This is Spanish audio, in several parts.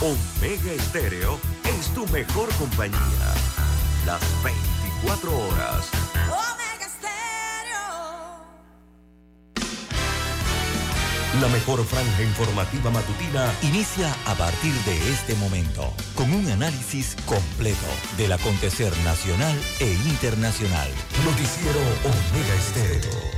Omega Estéreo es tu mejor compañía. Las 24 horas. Omega Stereo. La mejor franja informativa matutina Inicia a partir de este momento con un análisis completo del acontecer nacional e internacional. Noticiero Omega Estéreo.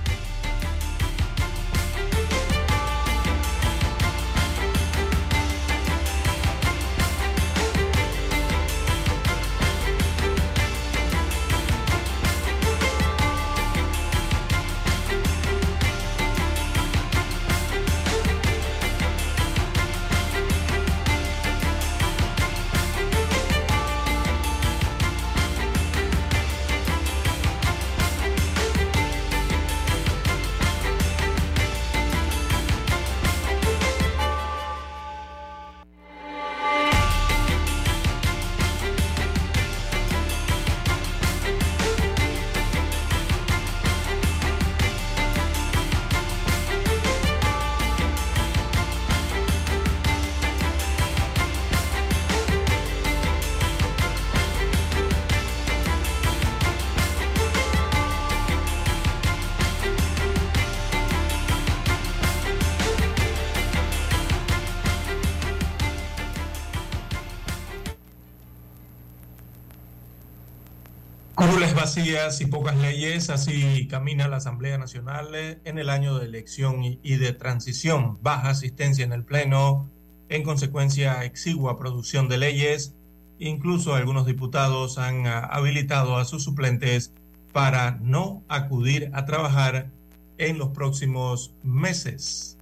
Así camina la Asamblea Nacional en el año de elección y de transición. Baja asistencia en el Pleno, en consecuencia exigua producción de leyes. Incluso algunos diputados han ah, habilitado a sus suplentes para no acudir a trabajar en los próximos meses.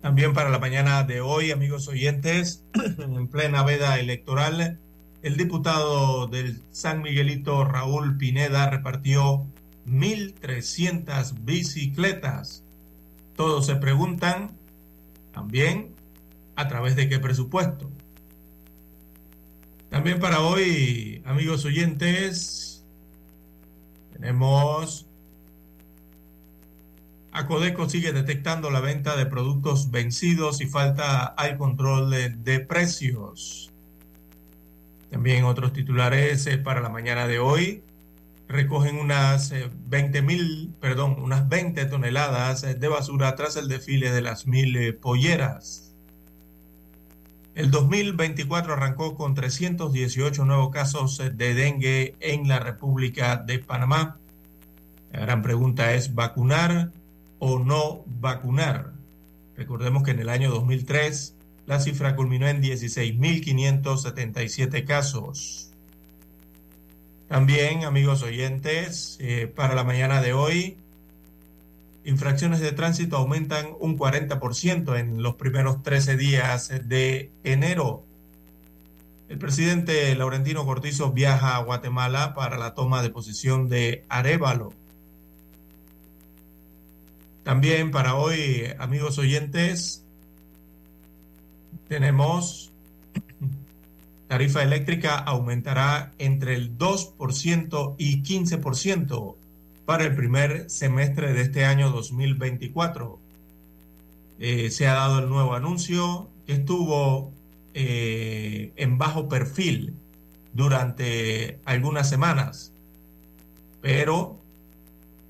También para la mañana de hoy, amigos oyentes, en plena veda electoral, el diputado del San Miguelito, Raúl Pineda, repartió 1.300 bicicletas. Todos se preguntan también a través de qué presupuesto. También para hoy, amigos oyentes, tenemos... Acodeco sigue detectando la venta de productos vencidos y falta al control de, de precios. También otros titulares eh, para la mañana de hoy recogen unas eh, 20 mil, perdón, unas 20 toneladas eh, de basura tras el desfile de las mil eh, polleras. El 2024 arrancó con 318 nuevos casos eh, de dengue en la República de Panamá. La gran pregunta es vacunar o no vacunar. Recordemos que en el año 2003 la cifra culminó en 16.577 casos. También, amigos oyentes, eh, para la mañana de hoy, infracciones de tránsito aumentan un 40% en los primeros 13 días de enero. El presidente Laurentino Cortizo viaja a Guatemala para la toma de posición de Arevalo. También para hoy, amigos oyentes, tenemos tarifa eléctrica aumentará entre el 2% y 15% para el primer semestre de este año 2024. Eh, se ha dado el nuevo anuncio que estuvo eh, en bajo perfil durante algunas semanas, pero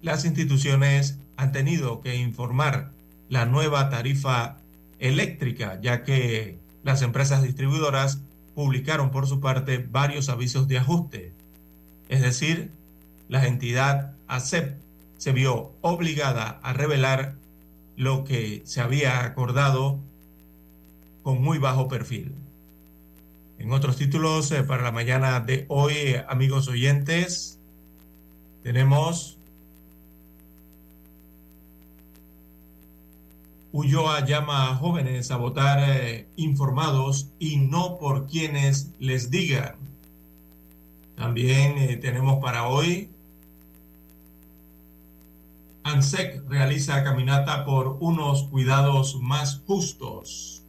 las instituciones han tenido que informar la nueva tarifa eléctrica, ya que las empresas distribuidoras publicaron por su parte varios avisos de ajuste. Es decir, la entidad ACEP se vio obligada a revelar lo que se había acordado con muy bajo perfil. En otros títulos eh, para la mañana de hoy, eh, amigos oyentes, tenemos Ulloa llama a jóvenes a votar eh, informados y no por quienes les digan. También eh, tenemos para hoy ANSEC realiza caminata por unos cuidados más justos.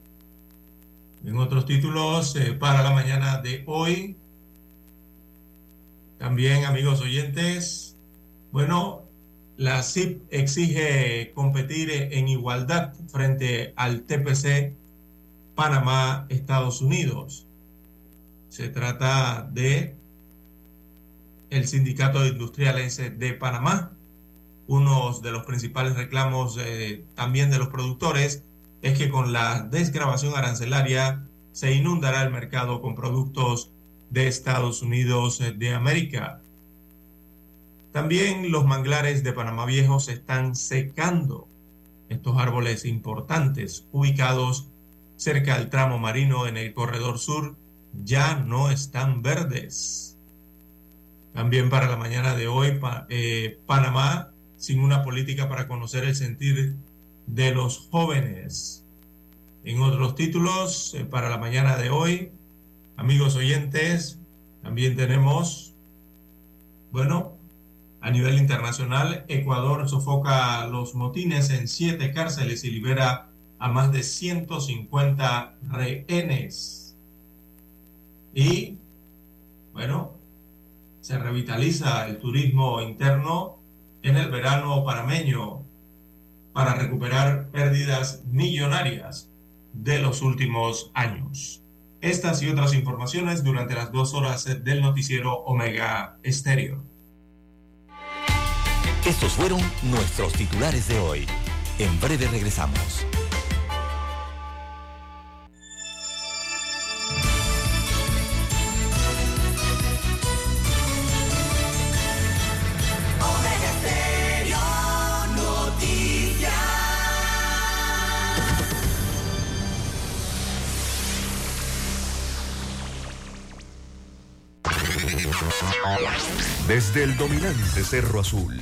En otros títulos, eh, para la mañana de hoy, también amigos oyentes, bueno, la CIP exige competir en igualdad frente al TPC Panamá, Estados Unidos. Se trata de el Sindicato de Industriales de Panamá. Uno de los principales reclamos eh, también de los productores es que con la desgrabación arancelaria se inundará el mercado con productos de Estados Unidos de América. También los manglares de Panamá Viejo se están secando. Estos árboles importantes ubicados cerca del tramo marino en el corredor sur ya no están verdes. También para la mañana de hoy, eh, Panamá sin una política para conocer el sentir de los jóvenes. En otros títulos, eh, para la mañana de hoy, amigos oyentes, también tenemos, bueno, a nivel internacional, Ecuador sofoca los motines en siete cárceles y libera a más de 150 rehenes. Y, bueno, se revitaliza el turismo interno en el verano panameño para recuperar pérdidas millonarias de los últimos años. Estas y otras informaciones durante las dos horas del noticiero Omega Estéreo. Estos fueron nuestros titulares de hoy. En breve regresamos. Desde el dominante Cerro Azul,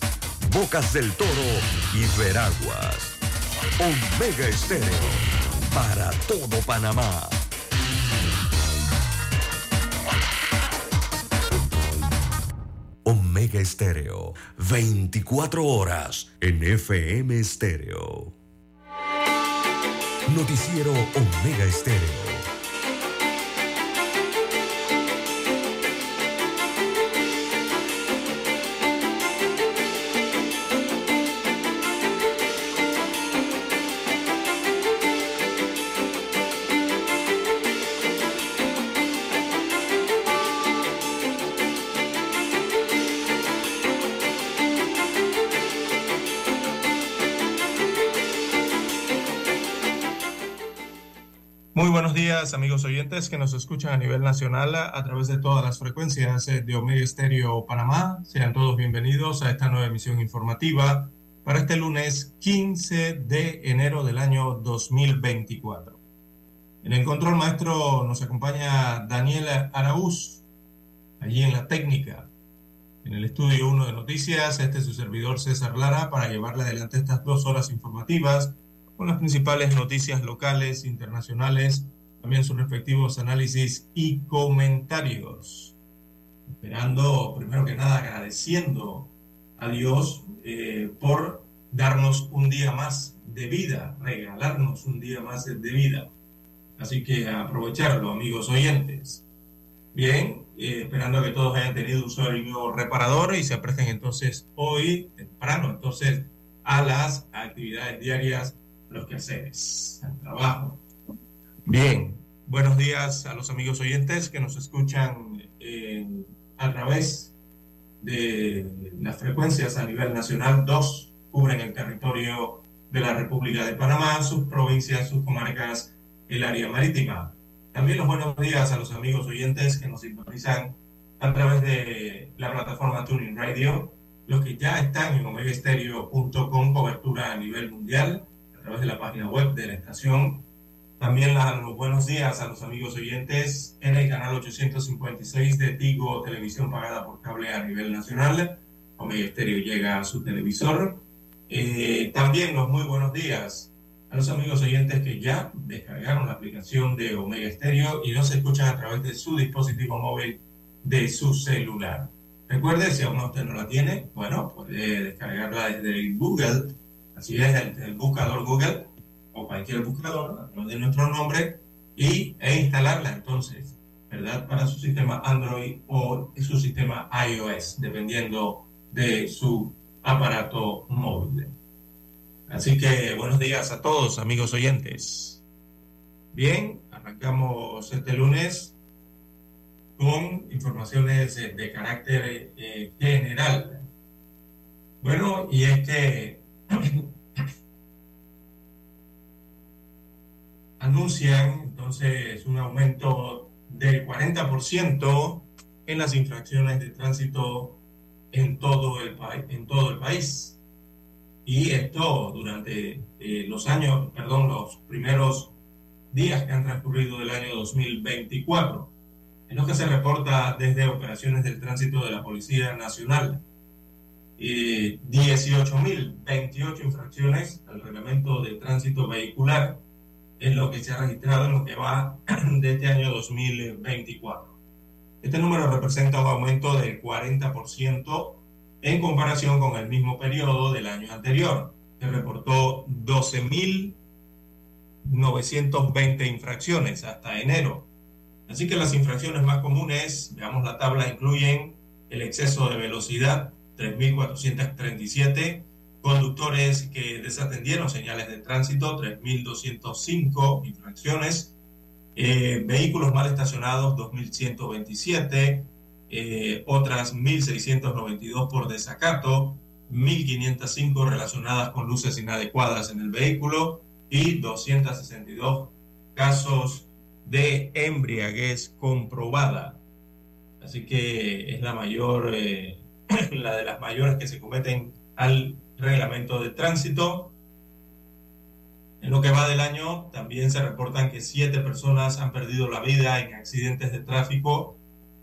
Bocas del Toro y Veraguas. Omega Estéreo para todo Panamá. Omega Estéreo, 24 horas en FM Estéreo. Noticiero Omega Estéreo. Oyentes que nos escuchan a nivel nacional a través de todas las frecuencias eh, de Omega Estéreo Panamá. Sean todos bienvenidos a esta nueva emisión informativa para este lunes 15 de enero del año 2024. En el control maestro nos acompaña Daniel Araúz, allí en la técnica. En el estudio 1 de noticias, este es su servidor César Lara para llevarle adelante estas dos horas informativas con las principales noticias locales, internacionales también sus respectivos análisis y comentarios. Esperando, primero que nada, agradeciendo a Dios eh, por darnos un día más de vida, regalarnos un día más de vida. Así que aprovecharlo, amigos oyentes. Bien, eh, esperando que todos hayan tenido un sueño reparador y se apresten entonces hoy, temprano, entonces, a las actividades diarias, los quehaceres, al trabajo, Bien, buenos días a los amigos oyentes que nos escuchan eh, a través de las frecuencias a nivel nacional. Dos cubren el territorio de la República de Panamá, sus provincias, sus comarcas, el área marítima. También los buenos días a los amigos oyentes que nos sintonizan a través de la plataforma Tuning Radio, los que ya están en omegaestereo.com, cobertura a nivel mundial, a través de la página web de la estación. También los buenos días a los amigos oyentes en el canal 856 de Tigo, televisión pagada por cable a nivel nacional. Omega Estéreo llega a su televisor. Eh, también los muy buenos días a los amigos oyentes que ya descargaron la aplicación de Omega Estéreo y nos escuchan a través de su dispositivo móvil de su celular. Recuerde, si aún usted no la tiene, bueno, puede descargarla desde Google, así es, el, buscador Google o cualquier buscador de nuestro nombre y, e instalarla entonces, ¿verdad? Para su sistema Android o su sistema iOS, dependiendo de su aparato móvil. Así que buenos días a todos, amigos oyentes. Bien, arrancamos este lunes con informaciones de, carácter eh, general. Bueno, y es que entonces un aumento del 40% en las infracciones de tránsito en todo el, en todo el país. Y esto durante eh, los años, perdón, los primeros días que han transcurrido del año 2024. Es lo que se reporta desde operaciones del tránsito de la Policía Nacional. Eh, 18.028 infracciones al reglamento de tránsito vehicular es lo que se ha registrado en lo que va de este año 2024. Este número representa un aumento del 40% en comparación con el mismo periodo del año anterior, que reportó 12.920 infracciones hasta enero. Así que las infracciones más comunes, veamos la tabla, incluyen el exceso de velocidad, 3.437, conductores que desatendieron señales de tránsito, 3.205 infracciones, eh, vehículos mal estacionados, 2.127, eh, otras 1.692 por desacato, 1.505 relacionadas con luces inadecuadas en el vehículo y 262 casos de embriaguez comprobada. Así que es la mayor, eh, la de las mayores que se cometen al reglamento de tránsito. En lo que va del año, también se reportan que siete personas han perdido la vida en accidentes de tráfico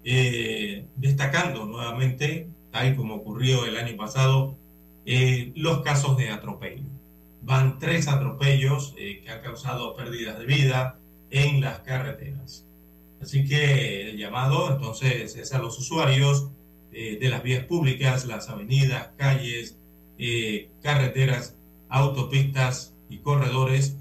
eh, destacando nuevamente, tal como ocurrió el año pasado, eh, los casos de atropello. Van tres atropellos eh, que han causado pérdidas de vida en las carreteras. Así que el llamado entonces es a los usuarios de las vías públicas, las avenidas, calles, carreteras, autopistas y corredores,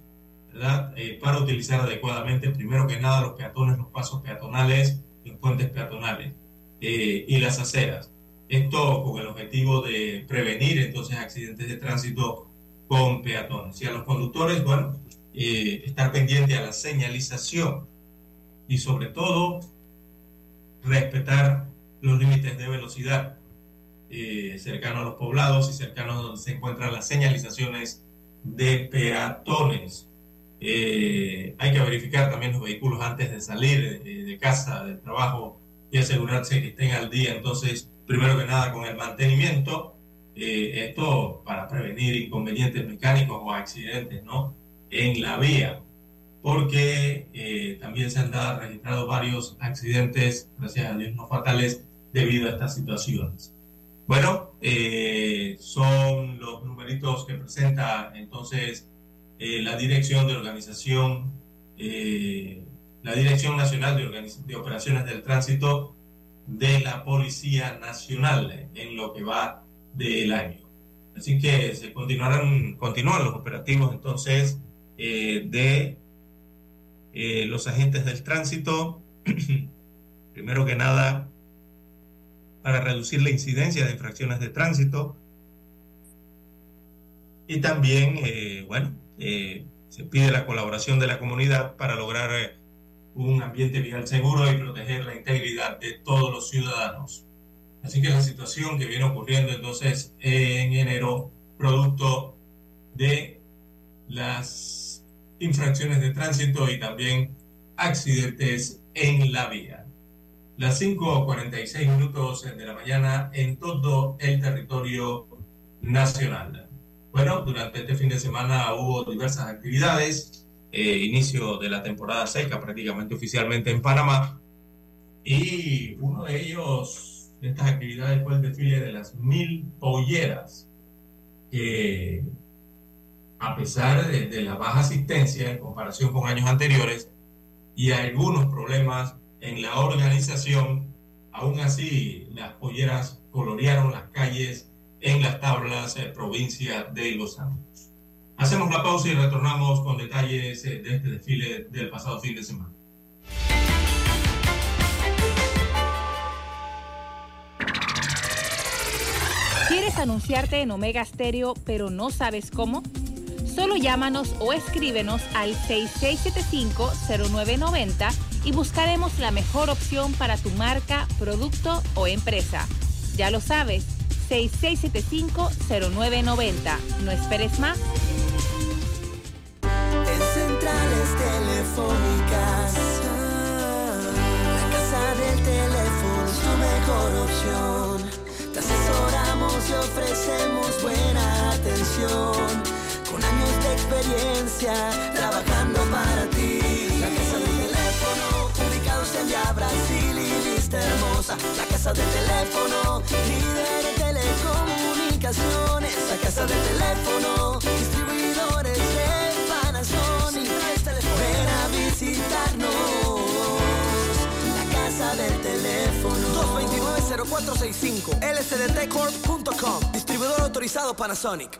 ¿verdad? para utilizar adecuadamente, primero que nada, los peatones, los pasos peatonales, los puentes peatonales eh, y las aceras. Esto con el objetivo de prevenir entonces accidentes de tránsito con peatones. Y a los conductores, bueno, eh, estar pendiente a la señalización y sobre todo respetar los límites de velocidad eh, cercanos a los poblados y cercanos donde se encuentran las señalizaciones de peatones. Eh, hay que verificar también los vehículos antes de salir de, casa, del trabajo y asegurarse que estén al día. Entonces, primero que nada, con el mantenimiento, eh, esto para prevenir inconvenientes mecánicos o accidentes ¿no? en la vía, porque eh, también se han dado, registrado varios accidentes, gracias a Dios, no fatales, debido a estas situaciones. Bueno, son los numeritos que presenta entonces eh, la Dirección de Organización, eh, la Dirección Nacional de, de, Operaciones del Tránsito de la Policía Nacional en lo que va del año. Así que se continuarán, continúan los operativos entonces eh, de los agentes del tránsito, primero que nada, para reducir la incidencia de infracciones de tránsito y también, bueno, eh, se pide la colaboración de la comunidad para lograr eh, un ambiente vial seguro y proteger la integridad de todos los ciudadanos. Así que la situación que viene ocurriendo entonces en enero, producto de las infracciones de tránsito y también accidentes en la vía. Las 5.46 minutos de la mañana en todo el territorio nacional. Bueno, durante este fin de semana hubo diversas actividades, eh, inicio de la temporada seca prácticamente oficialmente en Panamá, y uno de ellos, de estas actividades, fue el desfile de las mil polleras, que a pesar de, de la baja asistencia en comparación con años anteriores y algunos problemas en la organización, aún así las polleras colorearon las calles en las tablas eh, provincia de Los Ángeles. Hacemos la pausa y retornamos con detalles eh, de este desfile del pasado fin de semana. ¿Quieres anunciarte en Omega Stereo pero no sabes cómo? Solo llámanos o escríbenos al 6675-0990 y buscaremos la mejor opción para tu marca, producto o empresa. Ya lo sabes, 6675-0990. No esperes más. En centrales telefónicas, la casa del teléfono es tu mejor opción. Te asesoramos y ofrecemos buena atención. Con años de experiencia, trabajando para ti. Ubicados en Via Brasil y vista hermosa. La casa del teléfono, líder en telecomunicaciones. La casa del teléfono, distribuidores de Panasonic. Ven a visitarnos. La casa del teléfono. 229-0465 lsdtcorp.com Distribuidor autorizado Panasonic.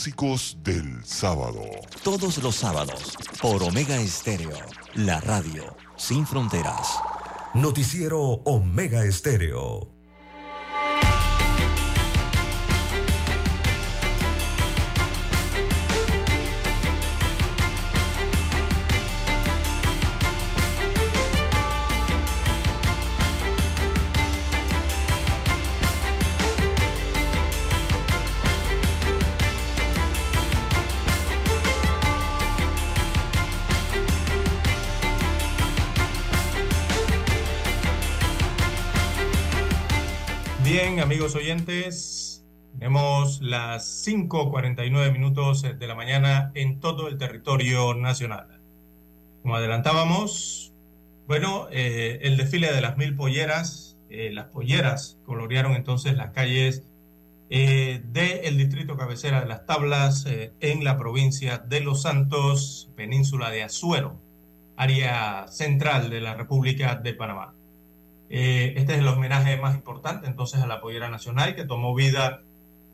Clásicos del sábado. Todos los sábados, por Omega Estéreo, la radio sin fronteras. Noticiero Omega Estéreo. Bien, amigos oyentes, tenemos las 5.49 minutos de la mañana en todo el territorio nacional. Como adelantábamos, bueno, eh, el desfile de las mil polleras, eh, las polleras colorearon entonces las calles eh, del distrito cabecera de las tablas eh, en la provincia de Los Santos, península de Azuero, área central de la República de Panamá. Eh, este es el homenaje más importante entonces a la pollera nacional que tomó vida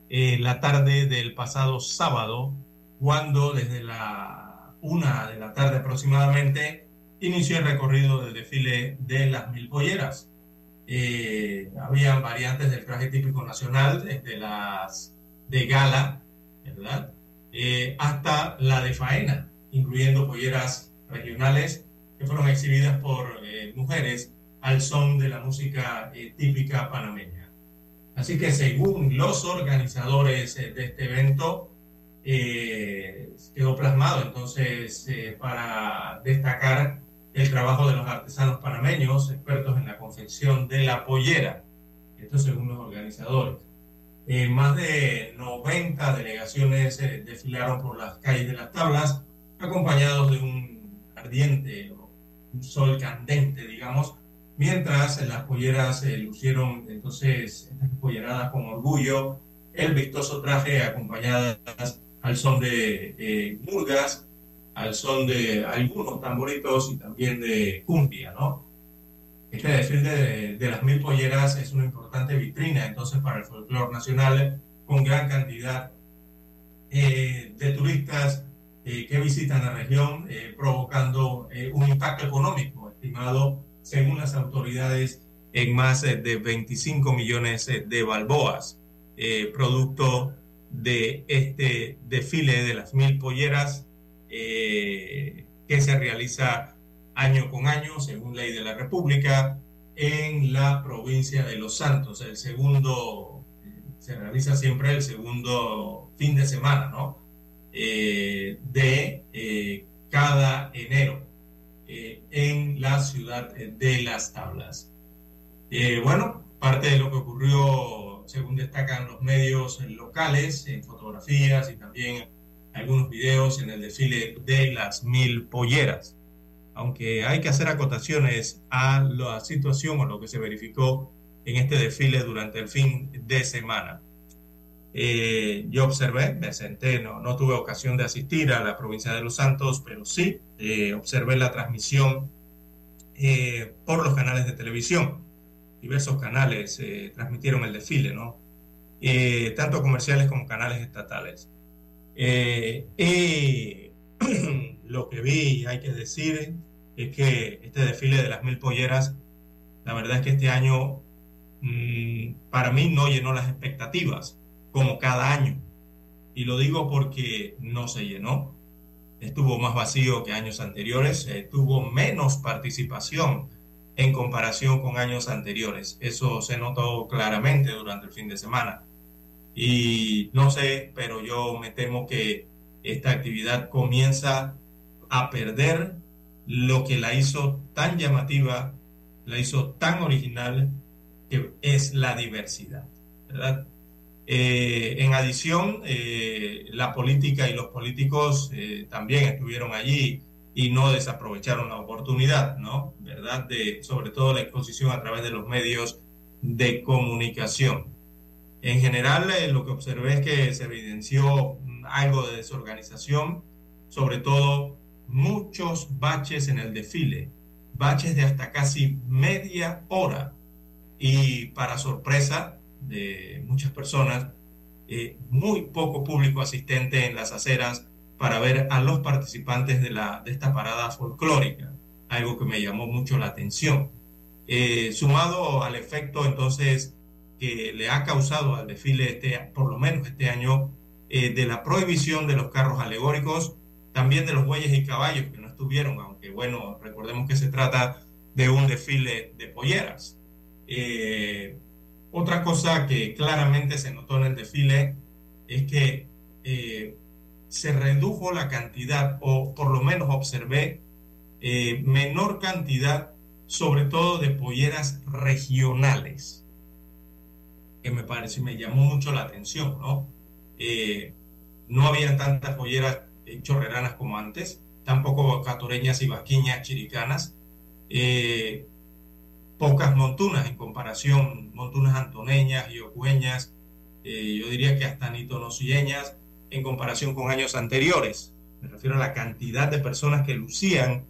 eh, la tarde del pasado sábado, cuando desde la una de la tarde aproximadamente inició el recorrido del desfile de las mil polleras. Eh, habían variantes del traje típico nacional, desde las de gala, ¿verdad? Eh, hasta la de faena, incluyendo polleras regionales que fueron exhibidas por eh, mujeres al son de la música eh, típica panameña. Así que según los organizadores eh, de este evento, eh, quedó plasmado entonces para destacar el trabajo de los artesanos panameños, expertos en la confección de la pollera. Esto según los organizadores. Más de 90 delegaciones desfilaron por las calles de las tablas, acompañados de un ardiente, un sol candente, digamos, mientras las polleras eh, lucieron entonces polleradas con orgullo, el vistoso traje acompañadas al son de murgas, al son de algunos tamboritos y también de cumbia, ¿no? Este desfile de, las mil polleras es una importante vitrina entonces para el folclore nacional con gran cantidad eh, de turistas eh, que visitan la región, eh, provocando un impacto económico estimado, según las autoridades, en más de 25 millones de balboas, producto de este desfile de las mil polleras que se realiza año con año, según ley de la República, en la provincia de Los Santos. El segundo, se realiza siempre el segundo fin de semana, ¿no? Eh, de eh, cada enero eh, en la ciudad de Las Tablas. bueno, parte de lo que ocurrió, según destacan los medios locales, en fotografías y también algunos videos en el desfile de las mil polleras aunque hay que hacer acotaciones a la situación o lo que se verificó en este desfile durante el fin de semana. Eh, yo observé, me senté, no, no, tuve ocasión de asistir a la provincia de Los Santos, pero sí eh, observé la transmisión eh, por los canales de televisión. Diversos canales transmitieron el desfile, ¿no? tanto comerciales como canales estatales. lo que vi, hay que decir, es que este desfile de las mil polleras, la verdad es que este año mm, para mí no llenó las expectativas, como cada año. Y lo digo porque no se llenó. Estuvo más vacío que años anteriores, tuvo menos participación en comparación con años anteriores. Eso se notó claramente durante el fin de semana. Y no sé, pero yo me temo que esta actividad comienza a perder lo que la hizo tan llamativa, la hizo tan original, que es la diversidad. Eh, en adición, eh, la política y los políticos eh, también estuvieron allí y no desaprovecharon la oportunidad, ¿no? ¿Verdad? De, sobre todo la exposición a través de los medios de comunicación. En general, lo que observé es que se evidenció algo de desorganización, sobre todo muchos baches en el desfile, baches de hasta casi media hora. Y para sorpresa de muchas personas, eh, muy poco público asistente en las aceras para ver a los participantes de, la, de esta parada folclórica, algo que me llamó mucho la atención. Eh, sumado al efecto entonces que le ha causado al desfile, este, por lo menos este año, eh, de la prohibición de los carros alegóricos también de los bueyes y caballos que no estuvieron, aunque bueno, recordemos que se trata de un desfile de polleras. Eh, otra cosa que claramente se notó en el desfile es que eh, se redujo la cantidad, o por lo menos observé eh, menor cantidad, sobre todo de polleras regionales, que me parece, me llamó mucho la atención, ¿no? no había tantas polleras chorreranas como antes, tampoco catoreñas y vasquiñas chiricanas, eh, pocas montunas en comparación, montunas antoneñas y ocueñas, eh, yo diría que hasta nitonosilleñas en comparación con años anteriores. Me refiero a la cantidad de personas que lucían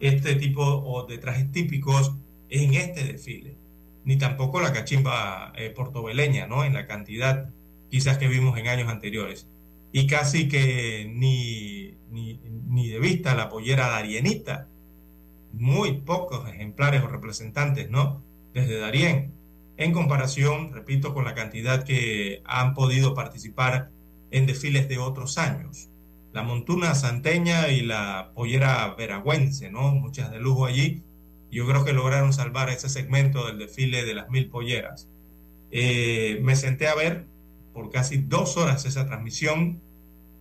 este tipo de trajes típicos en este desfile. Ni tampoco la cachimba eh, portobeleña, ¿no? En la cantidad quizás que vimos en años anteriores y casi que ni, ni, de vista la pollera darienita. Muy pocos ejemplares o representantes, ¿no? Desde Darien, en comparación, repito, con la cantidad que han podido participar en desfiles de otros años. La montuna santeña y la pollera veragüense, ¿no? Muchas de lujo allí. Yo creo que lograron salvar ese segmento del desfile de las mil polleras. Eh, me senté a ver por casi dos horas esa transmisión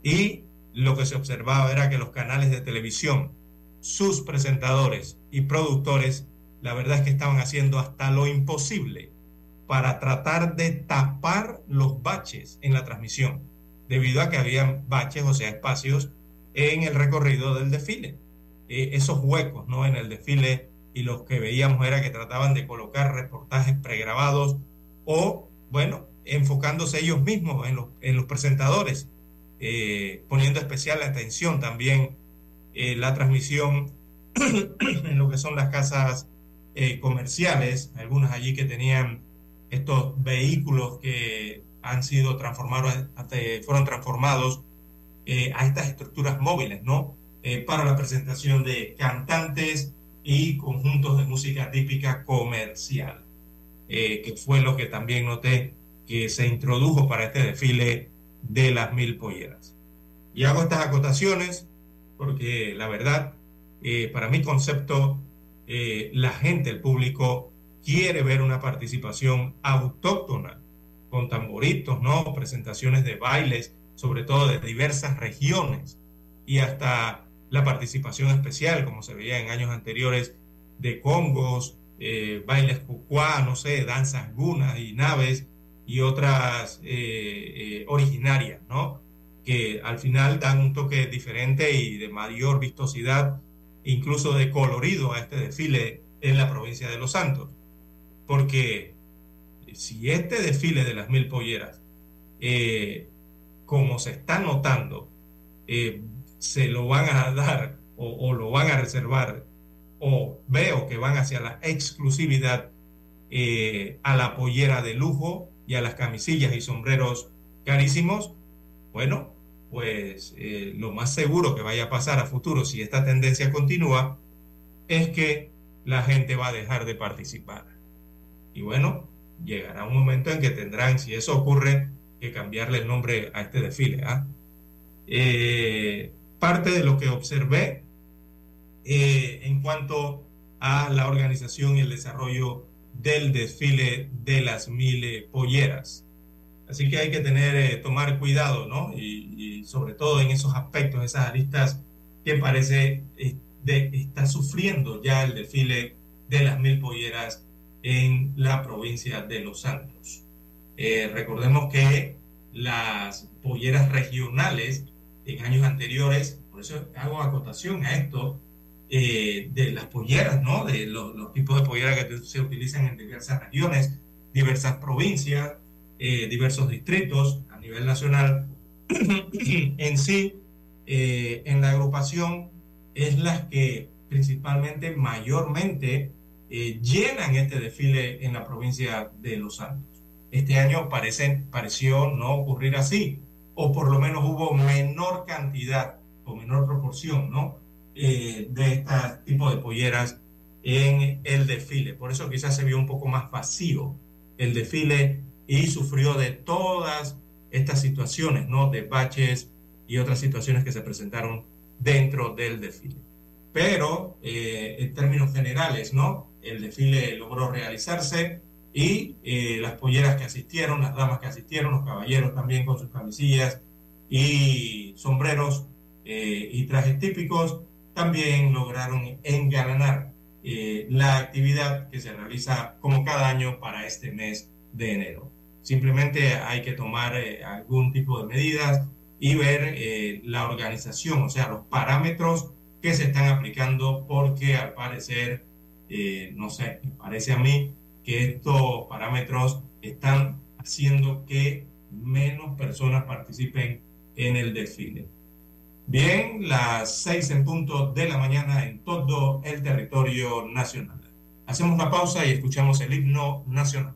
y lo que se observaba era que los canales de televisión, sus presentadores y productores, la verdad es que estaban haciendo hasta lo imposible para tratar de tapar los baches en la transmisión, debido a que había baches, o sea, espacios en el recorrido del desfile. Eh, esos huecos ¿no? en el desfile y los que veíamos era que trataban de colocar reportajes pregrabados o, bueno, enfocándose ellos mismos en los, en los presentadores, eh, poniendo especial atención también eh, la transmisión en lo que son las casas eh, comerciales, algunas allí que tenían estos vehículos que han sido transformados, fueron transformados a estas estructuras móviles, ¿no? para la presentación de cantantes y conjuntos de música típica comercial, que fue lo que también noté que se introdujo para este desfile de las mil polleras. Y hago estas acotaciones porque la verdad, eh, para mi concepto, eh, la gente, el público, quiere ver una participación autóctona con tamboritos, ¿no? Presentaciones de bailes, sobre todo de diversas regiones, y hasta la participación especial, como se veía en años anteriores, de congos, eh, bailes cucuá, no sé, danzas gunas y naves, y otras eh, originarias, ¿no? Que al final dan un toque diferente y de mayor vistosidad, incluso de colorido a este desfile en la provincia de Los Santos. Porque si este desfile de las mil polleras, eh, como se está notando, se lo van a dar o, o, lo van a reservar, o veo que van hacia la exclusividad a la pollera de lujo, y a las camisillas y sombreros carísimos, bueno, pues eh, lo más seguro que vaya a pasar a futuro si esta tendencia continúa es que la gente va a dejar de participar. Y bueno, llegará un momento en que tendrán, si eso ocurre, que cambiarle el nombre a este desfile. ¿ah? Eh, parte de lo que observé eh, en cuanto a la organización y el desarrollo del desfile de las mil polleras. Así que hay que tener, eh, tomar cuidado, ¿no? Y, sobre todo en esos aspectos, esas aristas que parece eh, de, está sufriendo ya el desfile de las mil polleras en la provincia de Los Santos. Eh, recordemos que las polleras regionales en años anteriores, por eso hago acotación a esto, eh, de las polleras, ¿no? De los, tipos de polleras que se utilizan en diversas regiones, diversas provincias, eh, diversos distritos a nivel nacional. en sí, eh, en la agrupación es las que principalmente, mayormente, llenan este desfile en la provincia de Los Santos. Este año parece, pareció no ocurrir así, o por lo menos hubo menor cantidad o menor proporción, ¿no? Eh, de este tipo de polleras en el desfile. Por eso quizás se vio un poco más vacío el desfile y sufrió de todas estas situaciones, ¿no? De baches y otras situaciones que se presentaron dentro del desfile. Pero eh, en términos generales, ¿no? El desfile logró realizarse y eh, las polleras que asistieron, las damas que asistieron, los caballeros también con sus camisillas y sombreros y trajes típicos, también lograron engalanar eh, la actividad que se realiza como cada año para este mes de enero. Simplemente hay que tomar eh, algún tipo de medidas y ver eh, la organización, o sea, los parámetros que se están aplicando, porque al parecer, no sé, me parece a mí que estos parámetros están haciendo que menos personas participen en el desfile. Bien, las seis en punto de la mañana en todo el territorio nacional. Hacemos una pausa y escuchamos el himno nacional.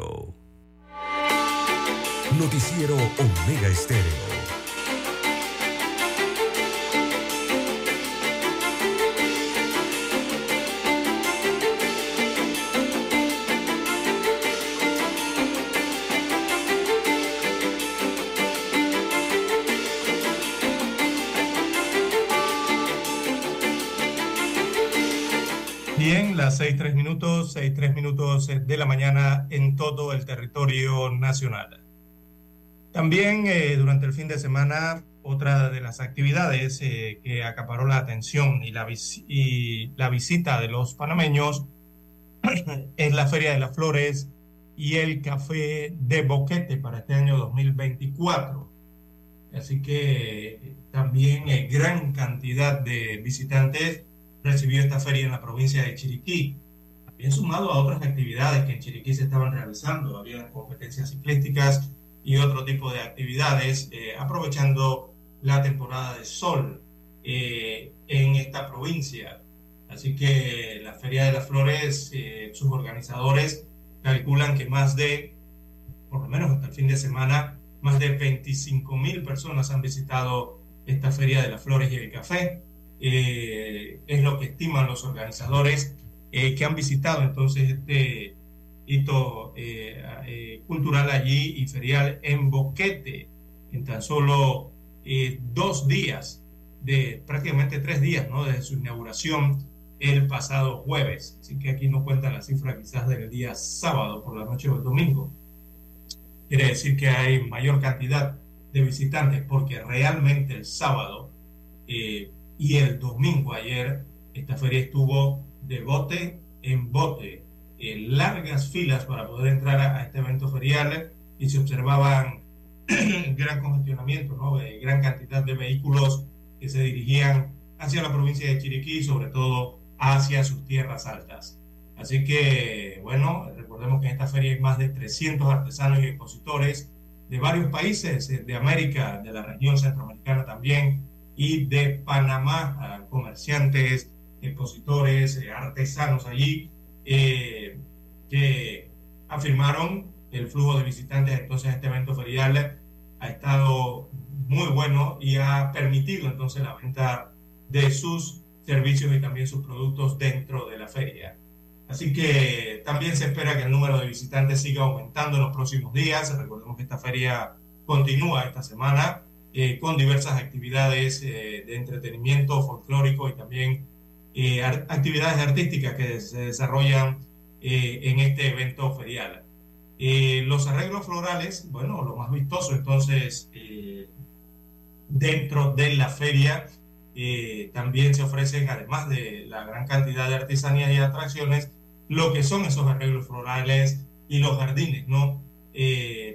Noticiero Omega Estéreo. Bien, las seis tres minutos, seis tres minutos de la mañana en todo el territorio nacional. También eh, durante el fin de semana, otra de las actividades eh, que acaparó la atención y la, visita de los panameños es la Feria de las Flores y el Café de Boquete para este año 2024. Así que también eh, gran cantidad de visitantes recibió esta feria en la provincia de Chiriquí. También sumado a otras actividades que en Chiriquí se estaban realizando, había competencias ciclísticas y otro tipo de actividades, eh, aprovechando la temporada de sol eh, en esta provincia. Así que la Feria de las Flores, eh, sus organizadores calculan que más de, por lo menos hasta el fin de semana, más de 25 mil personas han visitado esta Feria de las Flores y el Café. es lo que estiman los organizadores que han visitado entonces este eh, eh, cultural allí y ferial en Boquete, en tan solo eh, dos días, de prácticamente tres días, ¿no? Desde su inauguración el pasado jueves. Así que aquí no cuentan la cifra quizás del día sábado por la noche o el domingo. Quiere decir que hay mayor cantidad de visitantes porque realmente el sábado y el domingo ayer esta feria estuvo de bote en bote largas filas para poder entrar a, este evento ferial y se observaban gran congestionamiento, ¿no? de gran cantidad de vehículos que se dirigían hacia la provincia de Chiriquí sobre todo hacia sus tierras altas. Así que, bueno, recordemos que en esta feria hay más de 300 artesanos y expositores de varios países eh, de América, de la región centroamericana también, y de Panamá, comerciantes, expositores, eh, artesanos allí, eh, que afirmaron el flujo de visitantes entonces este evento ferial ha estado muy bueno y ha permitido entonces la venta de sus servicios y también sus productos dentro de la feria. Así que también se espera que el número de visitantes siga aumentando en los próximos días. Recordemos que esta feria continúa esta semana eh, con diversas actividades eh, de entretenimiento folclórico y también eh, actividades artísticas que se desarrollan eh, en este evento ferial. Eh, los arreglos florales, bueno, lo más vistoso entonces dentro de la feria también se ofrecen, además de la gran cantidad de artesanías y atracciones, lo que son esos arreglos florales y los jardines, ¿no?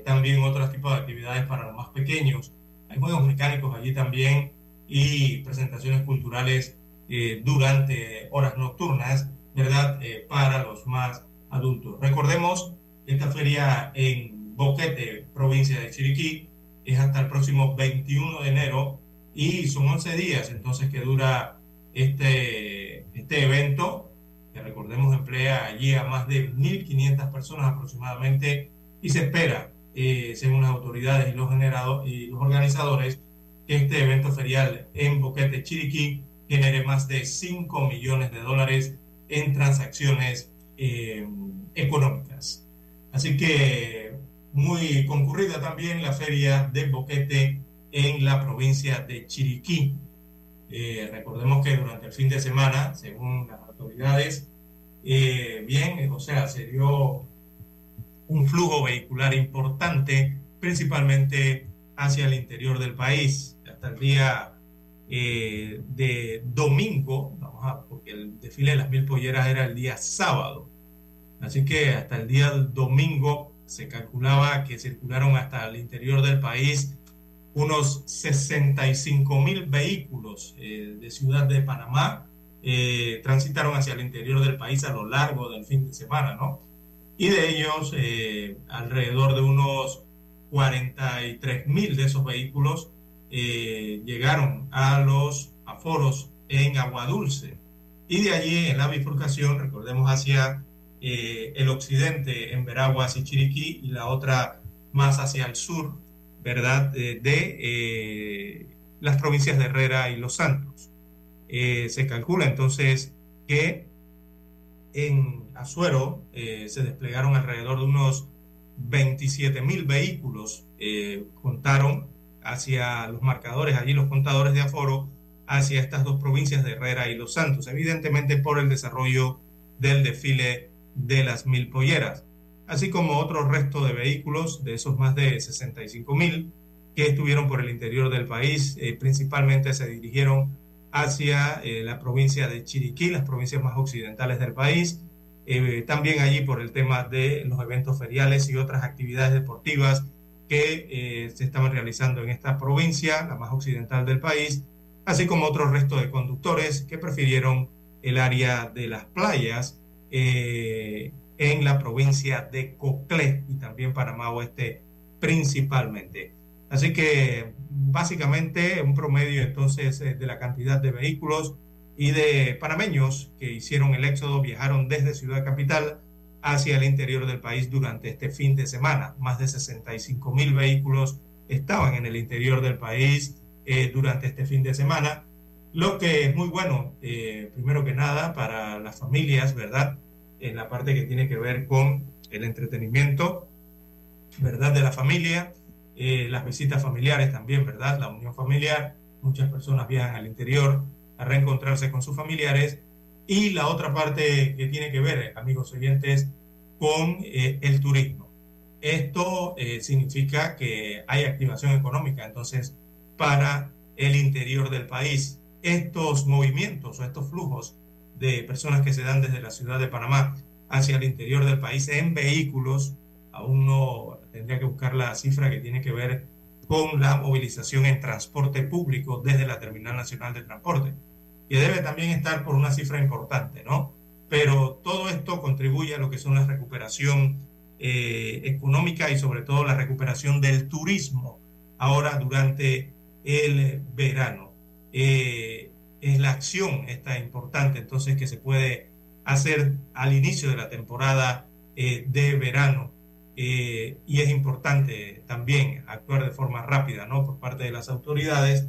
también otros tipos de actividades para los más pequeños. Hay juegos mecánicos allí también y presentaciones culturales eh, durante horas nocturnas, ¿verdad? Eh, para los más adultos. Recordemos, esta feria en Boquete, provincia de Chiriquí, es hasta el próximo 21 de enero y son 11 días entonces que dura este, este evento, que recordemos emplea allí a más de 1.500 personas aproximadamente y se espera, eh, según las autoridades y los, generados, y los organizadores, que este evento ferial en Boquete, Chiriquí, genere más de 5 millones de dólares en transacciones eh, económicas. Así que muy concurrida también la feria de Boquete en la provincia de Chiriquí. Eh, recordemos que durante el fin de semana, según las autoridades, eh, bien, o sea, se dio un flujo vehicular importante, principalmente hacia el interior del país. Hasta el día eh, de domingo, porque el desfile de las mil polleras era el día sábado. Así que hasta el día domingo se calculaba que circularon hasta el interior del país unos 65 mil vehículos eh, de Ciudad de Panamá, eh, transitaron hacia el interior del país a lo largo del fin de semana, ¿no? Y de ellos, alrededor de unos 43 mil de esos vehículos llegaron a los aforos en Agua Dulce. Y de allí, en la bifurcación, recordemos hacia eh, el occidente en Veraguas y Chiriquí y la otra más hacia el sur, ¿verdad? de eh, las provincias de Herrera y Los Santos. Eh, se calcula entonces que en Azuero se desplegaron alrededor de unos 27 mil vehículos, contaron hacia los marcadores, allí los contadores de aforo, hacia estas dos provincias de Herrera y Los Santos, evidentemente por el desarrollo del desfile de las mil polleras, así como otro resto de vehículos, de esos más de 65 mil, que estuvieron por el interior del país, eh, principalmente se dirigieron hacia eh, la provincia de Chiriquí, las provincias más occidentales del país, eh, también allí por el tema de los eventos feriales y otras actividades deportivas que se estaban realizando en esta provincia, la más occidental del país, así como otro resto de conductores que prefirieron el área de las playas eh, en la provincia de Coclé y también Panamá Oeste principalmente. Así que básicamente un promedio entonces eh, de la cantidad de vehículos y de panameños que hicieron el éxodo viajaron desde Ciudad Capital hacia el interior del país durante este fin de semana. Más de 65 mil vehículos estaban en el interior del país eh, durante este fin de semana lo que es muy bueno, eh, primero que nada, para las familias, ¿verdad? En la parte que tiene que ver con el entretenimiento, ¿verdad? De la familia, eh, las visitas familiares también, ¿verdad? La unión familiar, muchas personas viajan al interior a reencontrarse con sus familiares. Y la otra parte que tiene que ver, amigos oyentes, con eh, el turismo. Esto significa que hay activación económica, entonces, para el interior del país estos movimientos o estos flujos de personas que se dan desde la ciudad de Panamá hacia el interior del país en vehículos, aún no tendría que buscar la cifra que tiene que ver con la movilización en transporte público desde la Terminal Nacional de Transporte, que debe también estar por una cifra importante, ¿no? Pero todo esto contribuye a lo que son la recuperación eh, económica y sobre todo la recuperación del turismo ahora durante el verano. Eh, es la acción esta importante entonces que se puede hacer al inicio de la temporada eh, de verano eh, y es importante también actuar de forma rápida ¿no? por parte de las autoridades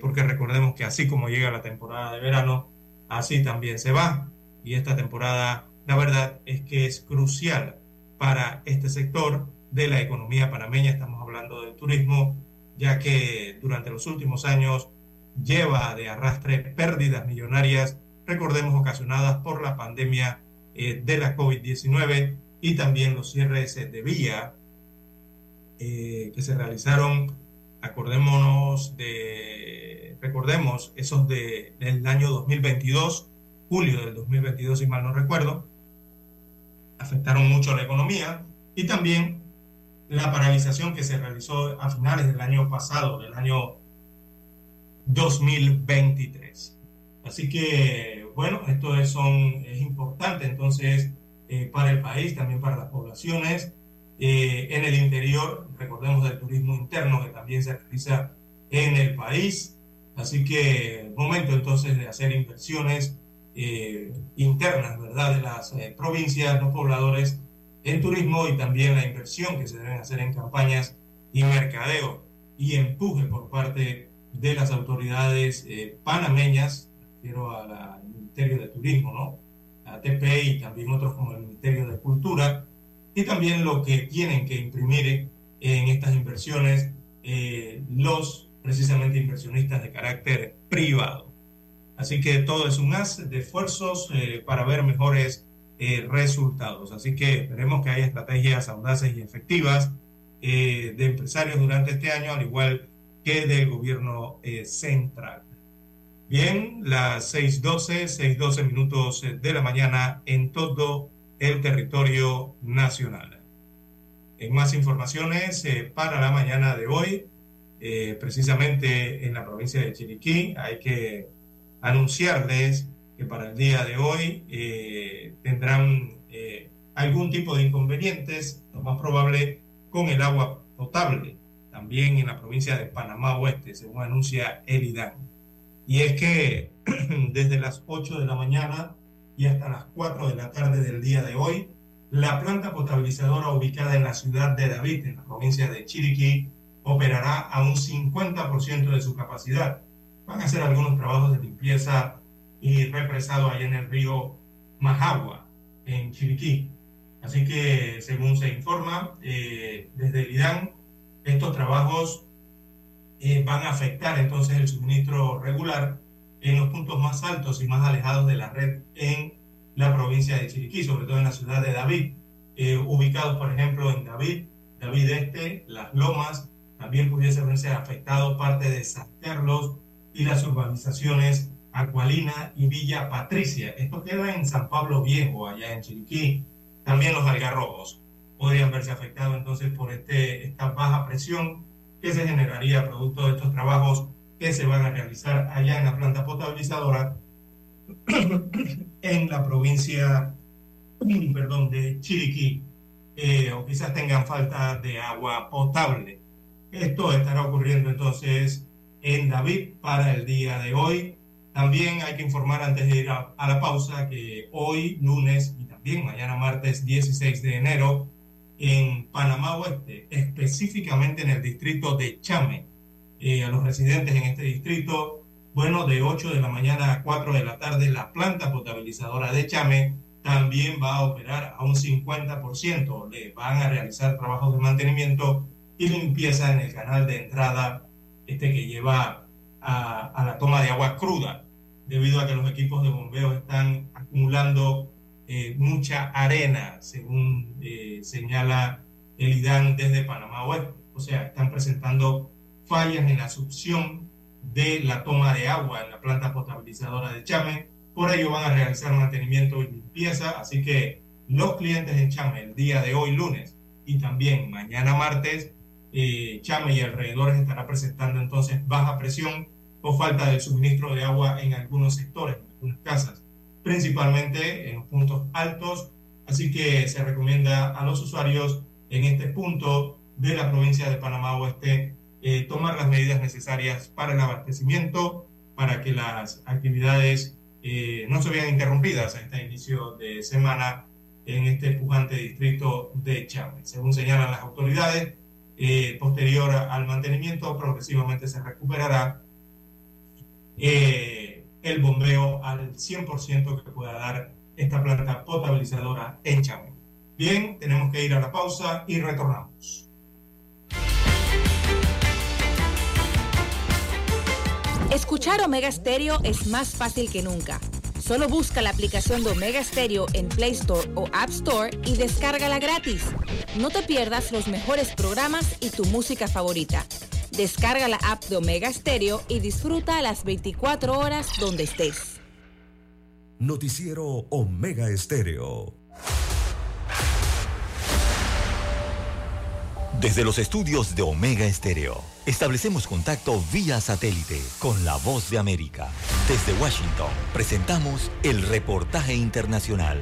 porque recordemos que así como llega la temporada de verano así también se va. Y esta temporada la verdad es que es crucial para este sector de la economía panameña. Estamos hablando del turismo ya que durante los últimos años lleva de arrastre pérdidas millonarias, recordemos, ocasionadas por la pandemia eh, de la COVID-19 y también los cierres de vía eh, que se realizaron, acordémonos de, recordemos, esos de, del año 2022, julio del 2022, si mal no recuerdo, afectaron mucho a la economía y también la paralización que se realizó a finales del año pasado, del año 2023. Así que, bueno, esto es, son, es importante entonces eh, para el país, también para las poblaciones. Eh, en el interior, recordemos del turismo interno que también se realiza en el país. Así que, momento entonces de hacer inversiones eh, internas, ¿verdad?, de las provincias, los pobladores en turismo y también la inversión que se deben hacer en campañas y mercadeo y empuje por parte de las autoridades eh, panameñas, refiero al Ministerio de Turismo, ¿no? A TP y también otros como el Ministerio de Cultura, y también lo que tienen que imprimir en estas inversiones eh, los precisamente inversionistas de carácter privado. Así que todo es un haz de esfuerzos eh, para ver mejores resultados. Así que esperemos que haya estrategias audaces y efectivas de empresarios durante este año, al igual del gobierno eh, central. Bien, las 6.12, 6.12 minutos de la mañana en todo el territorio nacional. en más informaciones eh, para la mañana de hoy, eh, precisamente en la provincia de Chiriquí, hay que anunciarles que para el día de hoy eh, tendrán algún tipo de inconvenientes, lo más probable con el agua potable, también en la provincia de Panamá Oeste, según anuncia el IDAN. Y es que desde las 8 de la mañana y hasta las 4 de la tarde del día de hoy, la planta potabilizadora ubicada en la ciudad de David, en la provincia de Chiriquí, operará a un 50% de su capacidad. Van a hacer algunos trabajos de limpieza y represado allá en el río Majagua, en Chiriquí. Así que, según se informa eh, desde el IDAN, estos trabajos eh, van a afectar entonces el suministro regular en los puntos más altos y más alejados de la red en la provincia de Chiriquí, sobre todo en la ciudad de David, eh, ubicados por ejemplo en David, David Este, Las Lomas, también pudiese verse afectado parte de San Carlos y las urbanizaciones Acualina y Villa Patricia. Esto queda en San Pablo Viejo, allá en Chiriquí. También los algarrobos podrían verse afectados entonces por este, esta baja presión que se generaría producto de estos trabajos que se van a realizar allá en la planta potabilizadora en la provincia perdón, de Chiriquí, eh, o quizás tengan falta de agua potable. Esto estará ocurriendo entonces en David para el día de hoy. También hay que informar antes de ir a, a la pausa que hoy, lunes y también mañana martes 16 de enero, en Panamá Oeste, específicamente en el distrito de Chame, eh, a los residentes en este distrito. Bueno, de 8 de la mañana a 4 de la tarde, la planta potabilizadora de Chame también va a operar a un 50%. Le van a realizar trabajos de mantenimiento y limpieza en el canal de entrada este que lleva a, a la toma de agua cruda, debido a que los equipos de bombeo están acumulando eh, mucha arena, según eh, señala el IDAN desde Panamá Oeste. O sea, están presentando fallas en la succión de la toma de agua en la planta potabilizadora de Chame. Por ello van a realizar mantenimiento y limpieza. Así que los clientes en Chame el día de hoy lunes y también mañana martes, eh, Chame y alrededores estará presentando entonces baja presión o falta de suministro de agua en algunos sectores, en algunas casas, principalmente en los puntos altos. Así que se recomienda a los usuarios en este punto de la provincia de Panamá Oeste eh, tomar las medidas necesarias para el abastecimiento, para que las actividades eh, no se vean interrumpidas a este inicio de semana en este pujante distrito de Chávez. Según señalan las autoridades, eh, posterior al mantenimiento, progresivamente se recuperará el bombeo al 100% que pueda dar esta planta potabilizadora en Chávez. Bien, tenemos que ir a la pausa y retornamos. Escuchar Omega Stereo es más fácil que nunca. Solo busca la aplicación de Omega Stereo en Play Store o App Store y descárgala gratis. No te pierdas los mejores programas y tu música favorita. Descarga la app de Omega Stereo y disfruta las 24 horas donde estés. Noticiero Omega Estéreo. Desde los estudios de Omega Estéreo, establecemos contacto vía satélite con la voz de América. Desde Washington, presentamos el reportaje internacional.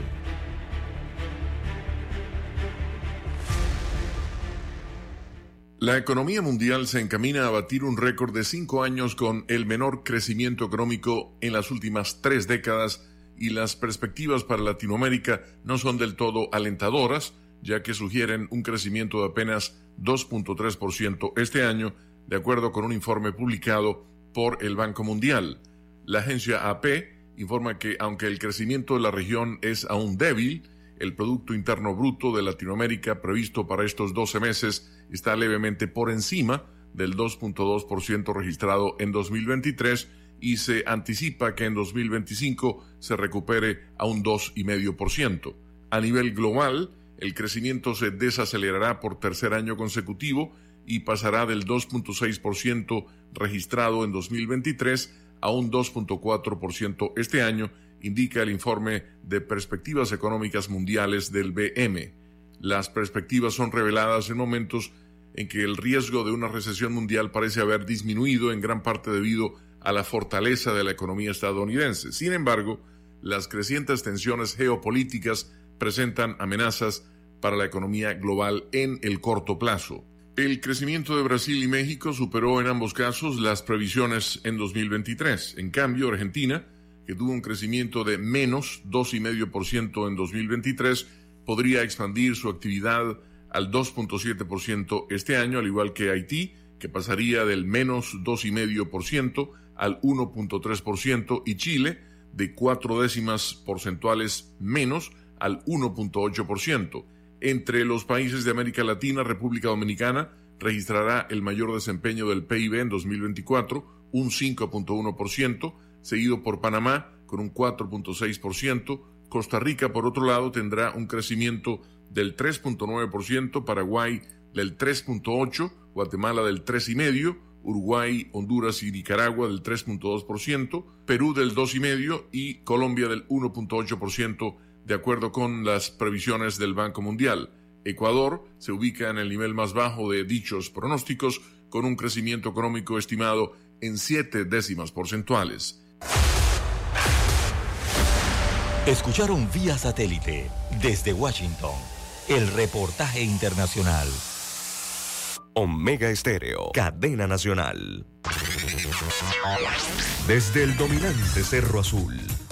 La economía mundial se encamina a batir un récord de cinco años con el menor crecimiento económico en las últimas tres décadas y las perspectivas para Latinoamérica no son del todo alentadoras, ya que sugieren un crecimiento de apenas 2.3% este año, de acuerdo con un informe publicado por el Banco Mundial. La agencia AP informa que aunque el crecimiento de la región es aún débil, el Producto Interno Bruto de Latinoamérica previsto para estos 12 meses está levemente por encima del 2.2% registrado en 2023 y se anticipa que en 2025 se recupere a un 2,5%. A nivel global, el crecimiento se desacelerará por tercer año consecutivo y pasará del 2.6% registrado en 2023 a un 2.4% este año, indica el informe de Perspectivas Económicas Mundiales del BM. las perspectivas son reveladas en momentos en que el riesgo de una recesión mundial parece haber disminuido en gran parte debido a la fortaleza de la economía estadounidense. Sin embargo, las crecientes tensiones geopolíticas presentan amenazas para la economía global en el corto plazo. El crecimiento de Brasil y México superó en ambos casos las previsiones en 2023. En cambio, Argentina, que tuvo un crecimiento de menos 2,5% en 2023, podría expandir su actividad al 2.7% este año, al igual que Haití, que pasaría del menos 2,5% al 1.3%, y Chile, de cuatro décimas porcentuales menos al 1.8%. Entre los países de América Latina, República Dominicana registrará el mayor desempeño del PIB en 2024, un 5.1%, seguido por Panamá con un 4.6%, Costa Rica, por otro lado, tendrá un crecimiento del 3.9%, Paraguay del 3.8%, Guatemala del 3,5%, Uruguay, Honduras y Nicaragua del 3.2%, Perú del 2,5% y Colombia del 1.8%, de acuerdo con las previsiones del Banco Mundial. Ecuador se ubica en el nivel más bajo de dichos pronósticos, con un crecimiento económico estimado en siete décimas porcentuales. Escucharon vía satélite desde Washington el reportaje internacional. Omega Estéreo, cadena nacional. Desde el dominante Cerro Azul,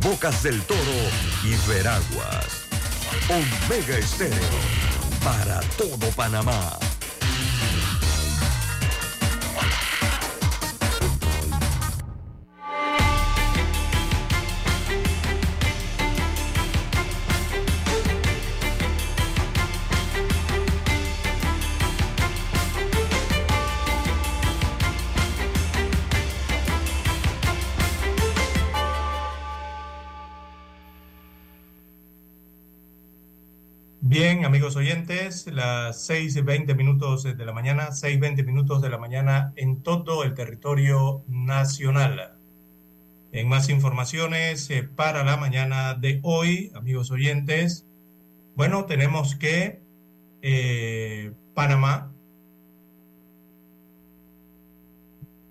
Bocas del Toro y Veraguas. Omega Estéreo para todo Panamá. Bien, amigos oyentes, las 6 y 20 minutos de la mañana, 6 20 minutos de la mañana en todo el territorio nacional. En más informaciones eh, para la mañana de hoy, amigos oyentes, bueno, tenemos que eh, Panamá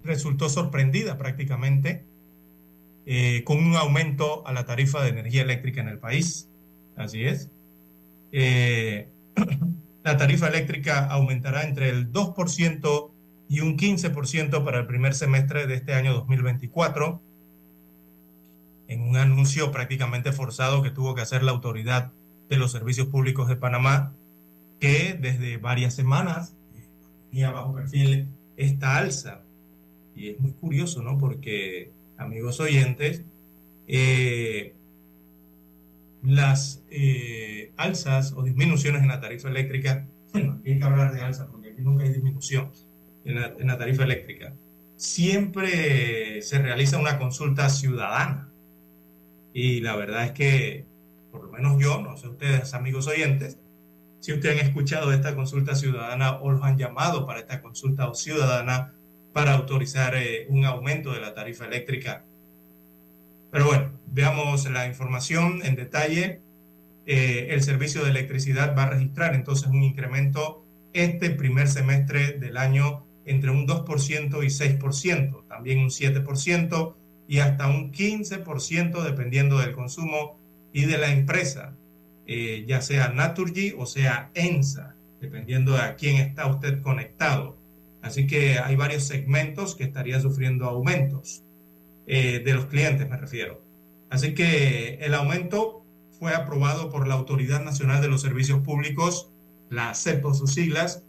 resultó sorprendida prácticamente eh, con un aumento a la tarifa de energía eléctrica en el país. Así es. Eh, la tarifa eléctrica aumentará entre el 2% y un 15% para el primer semestre de este año 2024, en un anuncio prácticamente forzado que tuvo que hacer la autoridad de los servicios públicos de Panamá, que desde varias semanas tenía bajo perfil esta alza. Y es muy curioso, ¿no? Porque, amigos oyentes, eh, las eh, alzas o disminuciones en la tarifa eléctrica, bueno, hay que hablar de alza porque aquí nunca hay disminución en la, en la tarifa eléctrica, siempre se realiza una consulta ciudadana. Y la verdad es que, por lo menos yo, no sé ustedes, amigos oyentes, si ustedes han escuchado esta consulta ciudadana o los han llamado para esta consulta ciudadana para autorizar eh, un aumento de la tarifa eléctrica. Pero bueno, veamos la información en detalle. Eh, el servicio de electricidad va a registrar entonces un incremento este primer semestre del año entre un 2% y 6%, también un 7% y hasta un 15% dependiendo del consumo y de la empresa, eh, ya sea Naturgy o sea ENSA, dependiendo de a quién está usted conectado. Así que hay varios segmentos que estarían sufriendo aumentos, eh, de los clientes me refiero. Así que el aumento fue aprobado por la Autoridad Nacional de los Servicios Públicos, la CEP por sus siglas.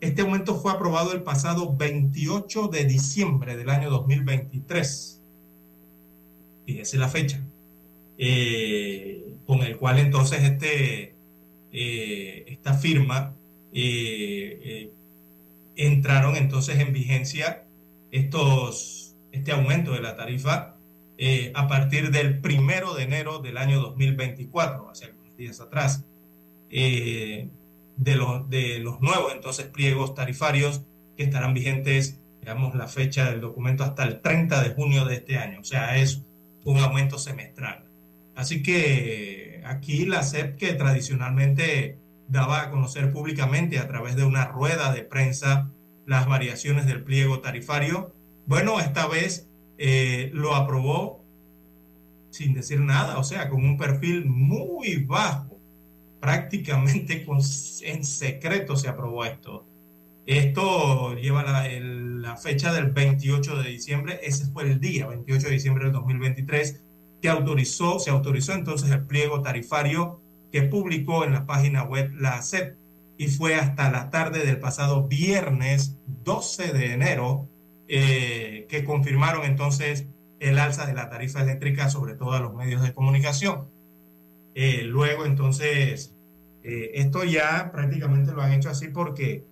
Este aumento fue aprobado el pasado 28 de diciembre del año 2023. Fíjese la fecha. Eh, con el cual entonces este esta firma, entraron entonces en vigencia estos, este aumento de la tarifa a partir del primero de enero del año 2024, hace algunos días atrás. de, los, de los nuevos entonces pliegos tarifarios que estarán vigentes, digamos, la fecha del documento hasta el 30 de junio de este año. O sea, es un aumento semestral. Así que aquí la SEP que tradicionalmente daba a conocer públicamente a través de una rueda de prensa las variaciones del pliego tarifario, bueno, esta vez eh, lo aprobó sin decir nada, o sea, con un perfil muy bajo, prácticamente en secreto se aprobó esto. Esto lleva la, fecha del 28 de diciembre, ese fue el día, 28 de diciembre del 2023, que autorizó, se autorizó entonces el pliego tarifario que publicó en la página web la SEP y fue hasta la tarde del pasado viernes 12 de enero eh, que confirmaron entonces el alza de la tarifa eléctrica sobre todo a los medios de comunicación. Eh, luego entonces, eh, esto ya prácticamente lo han hecho así porque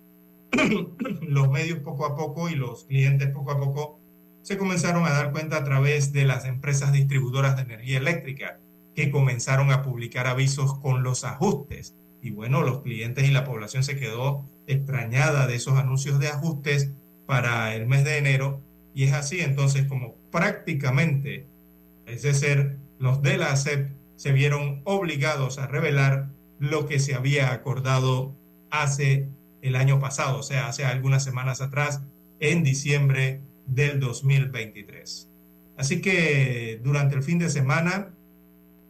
los medios poco a poco y los clientes poco a poco se comenzaron a dar cuenta a través de las empresas distribuidoras de energía eléctrica que comenzaron a publicar avisos con los ajustes. Y bueno, los clientes y la población se quedó extrañada de esos anuncios de ajustes para el mes de enero. Y es así entonces como prácticamente, es decir, los de la ASEP se vieron obligados a revelar lo que se había acordado hace el año pasado, o sea, hace algunas semanas atrás, en diciembre del 2023. Así que durante el fin de semana,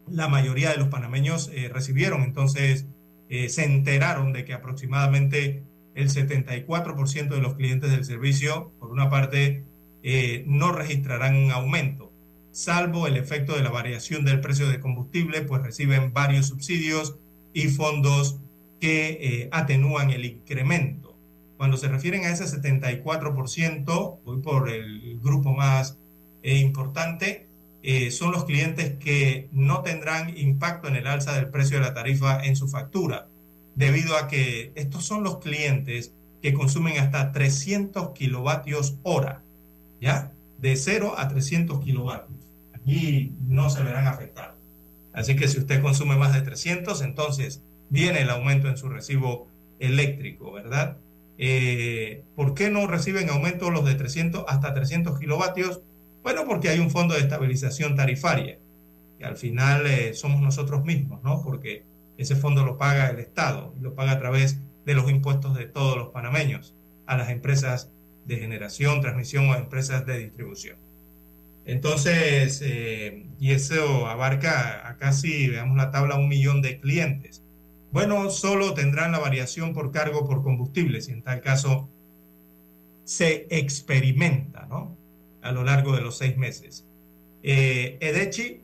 la mayoría de los panameños eh, recibieron, entonces eh, se enteraron de que aproximadamente el 74% de los clientes del servicio, por una parte, eh, no registrarán un aumento, salvo el efecto de la variación del precio de combustible, pues reciben varios subsidios y fondos que eh, atenúan el incremento. Cuando se refieren a ese 74%, voy por el grupo más eh, importante, son los clientes que no tendrán impacto en el alza del precio de la tarifa en su factura, debido a que estos son los clientes que consumen hasta 300 kilovatios hora, ¿ya? De 0 a 300 kilovatios. Aquí no se verán afectados. Así que si usted consume más de 300, entonces viene el aumento en su recibo eléctrico, ¿verdad? Eh, ¿Por qué no reciben aumento los de 300 hasta 300 kilovatios? Bueno, porque hay un fondo de estabilización tarifaria, y al final eh, somos nosotros mismos, ¿no? Porque ese fondo lo paga el Estado, lo paga a través de los impuestos de todos los panameños a las empresas de generación, transmisión o empresas de distribución. Entonces, eh, y eso abarca a casi, veamos la tabla, un millón de clientes. Bueno, solo tendrán la variación por cargo por combustible, si en tal caso se experimenta, ¿no? A lo largo de los seis meses. Eh, Edechi,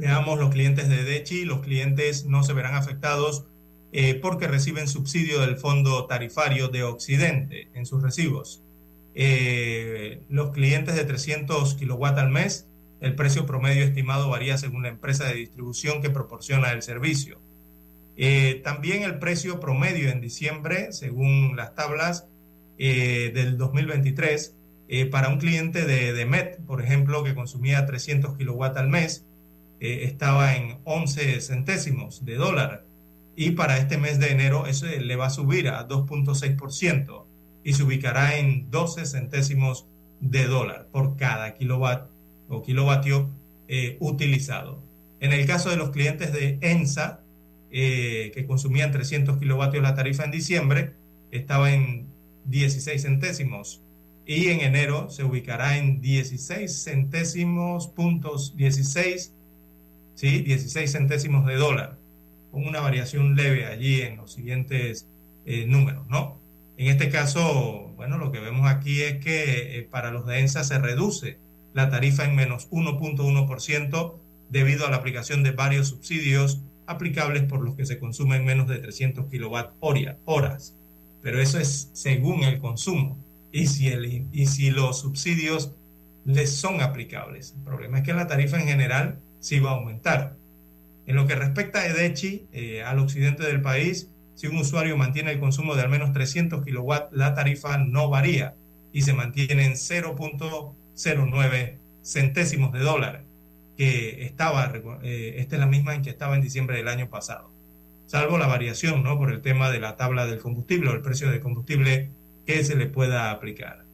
veamos los clientes de Edechi, los clientes no se verán afectados eh, porque reciben subsidio del Fondo Tarifario de Occidente en sus recibos. Eh, los clientes de 300 kilowatt al mes, el precio promedio estimado varía según la empresa de distribución que proporciona el servicio. Eh, también el precio promedio en diciembre, según las tablas eh, del 2023, eh, para un cliente de, de, MET, por ejemplo, que consumía 300 kilowatts al mes, estaba en 11 centésimos de dólar. Y para este mes de enero eso le va a subir a 2.6% y se ubicará en 12 centésimos de dólar por cada kilowatt o kilovatio utilizado. En el caso de los clientes de ENSA, eh, que consumían 300 kilovatios la tarifa en diciembre, estaba en 16 centésimos y en enero se ubicará en 16 centésimos puntos 16, ¿sí? 16 centésimos de dólar, con una variación leve allí en los siguientes eh, números, ¿no? En este caso, bueno, lo que vemos aquí es que eh, para los de ENSA se reduce la tarifa en menos 1.1% debido a la aplicación de varios subsidios aplicables por los que se consumen menos de 300 kilowatt horas. Pero eso es según el consumo y si, el, y si los subsidios les son aplicables. El problema es que la tarifa en general sí va a aumentar. En lo que respecta a Edechi, eh, al occidente del país, si un usuario mantiene el consumo de al menos 300 kilowatts, la tarifa no varía y se mantiene en 0.09 centésimos de dólar, que estaba, eh, esta es la misma en que estaba en diciembre del año pasado, salvo la variación, ¿no? Por el tema de la tabla del combustible o el precio del combustible que se le pueda aplicar.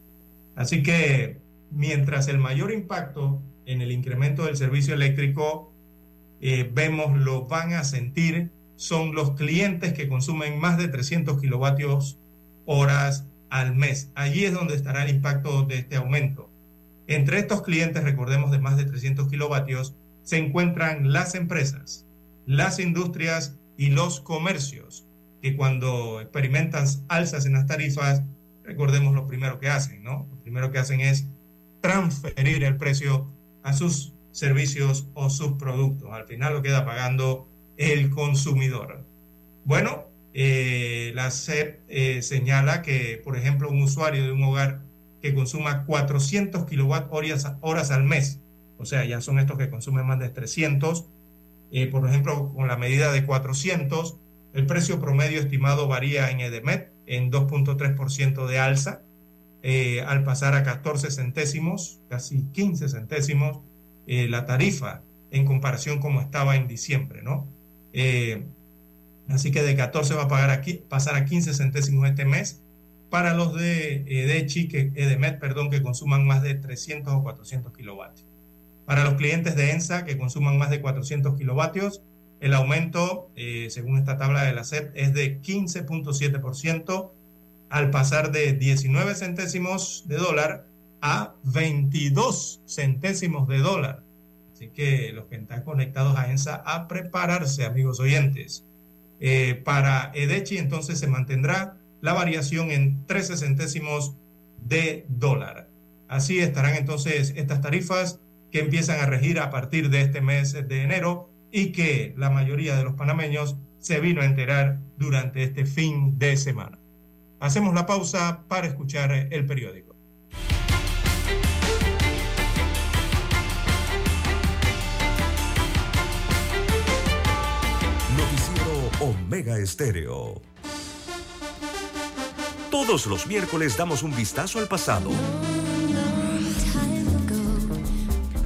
Así que mientras el mayor impacto en el incremento del servicio eléctrico eh, vemos lo van a sentir son los clientes que consumen más de 300 kilovatios horas al mes. Allí es donde estará el impacto de este aumento. Entre estos clientes, recordemos, de más de 300 kilovatios, se encuentran las empresas, las industrias y los comercios, que cuando experimentan alzas en las tarifas, recordemos lo primero que hacen, ¿no? Lo primero que hacen es transferir el precio a sus servicios o sus productos. Al final lo queda pagando el consumidor. Bueno, eh, la SEP eh, señala que, por ejemplo, un usuario de un hogar que consuma 400 kilowatt al mes, o sea, ya son estos que consumen más de 300, eh, por ejemplo, con la medida de 400, el precio promedio estimado varía en EDEMET en 2.3% de alza, al pasar a 14 centésimos, casi 15 centésimos, la tarifa en comparación como estaba en diciembre, ¿no? Eh, así que de 14 va a pagar aquí, pasar a 15 centésimos este mes para los de, eh, de Chique, eh, de Met, perdón, que consuman más de 300 o 400 kilovatios. Para los clientes de ENSA que consuman más de 400 kilovatios, el aumento, según esta tabla de la SEP, es de 15.7% al pasar de 19 centésimos de dólar a 22 centésimos de dólar. Así que los que están conectados a ENSA, a prepararse, amigos oyentes. Eh, para EDECHI entonces se mantendrá la variación en 13 centésimos de dólar. Así estarán entonces estas tarifas que empiezan a regir a partir de este mes de enero y que la mayoría de los panameños se vino a enterar durante este fin de semana. Hacemos la pausa para escuchar el periódico. Omega Estéreo. Todos los miércoles damos un vistazo al pasado.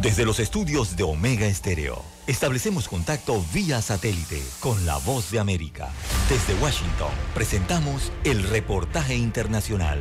Desde los estudios de Omega Estéreo, establecemos contacto vía satélite con la voz de América. Desde Washington, presentamos el reportaje internacional.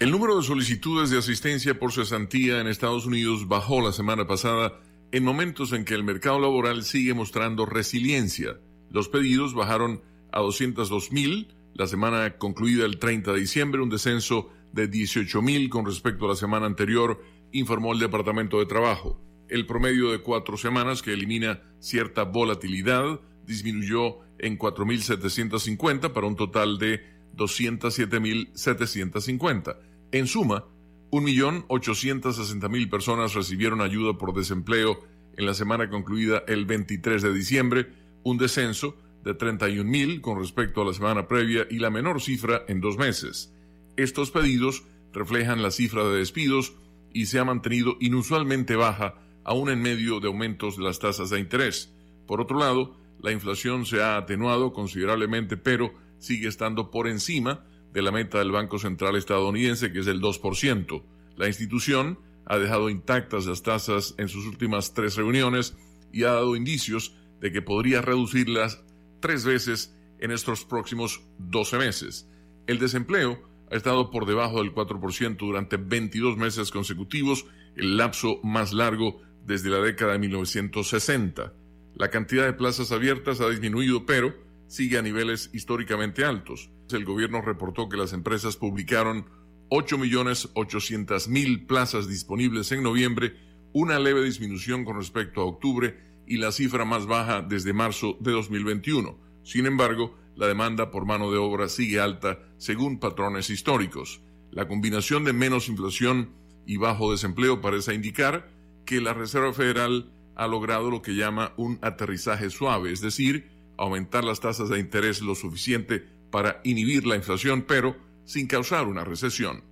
El número de solicitudes de asistencia por cesantía en Estados Unidos bajó la semana pasada en momentos en que el mercado laboral sigue mostrando resiliencia. Los pedidos bajaron a 202 mil la semana concluida el 30 de diciembre, un descenso de 18 mil con respecto a la semana anterior, informó el Departamento de Trabajo. El promedio de cuatro semanas, que elimina cierta volatilidad, disminuyó en 4.750 para un total de 207.750. En suma, 1.860.000 personas recibieron ayuda por desempleo en la semana concluida el 23 de diciembre, un descenso de 31.000 con respecto a la semana previa y la menor cifra en dos meses. Estos pedidos reflejan la cifra de despidos y se ha mantenido inusualmente baja aún en medio de aumentos de las tasas de interés. Por otro lado, la inflación se ha atenuado considerablemente, pero sigue estando por encima de la meta del Banco Central estadounidense, que es del 2%. La institución ha dejado intactas las tasas en sus últimas tres reuniones y ha dado indicios de que podría reducirlas tres veces en estos próximos 12 meses. El desempleo ha estado por debajo del 4% durante 22 meses consecutivos, el lapso más largo desde la década de 1960. La cantidad de plazas abiertas ha disminuido, pero sigue a niveles históricamente altos. El gobierno reportó que las empresas publicaron 8.800.000 plazas disponibles en noviembre, una leve disminución con respecto a octubre y la cifra más baja desde marzo de 2021. Sin embargo, la demanda por mano de obra sigue alta según patrones históricos. La combinación de menos inflación y bajo desempleo parece indicar que la Reserva Federal ha logrado lo que llama un aterrizaje suave, es decir, aumentar las tasas de interés lo suficiente para inhibir la inflación, pero sin causar una recesión.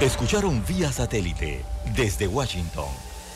Escucharon vía satélite desde Washington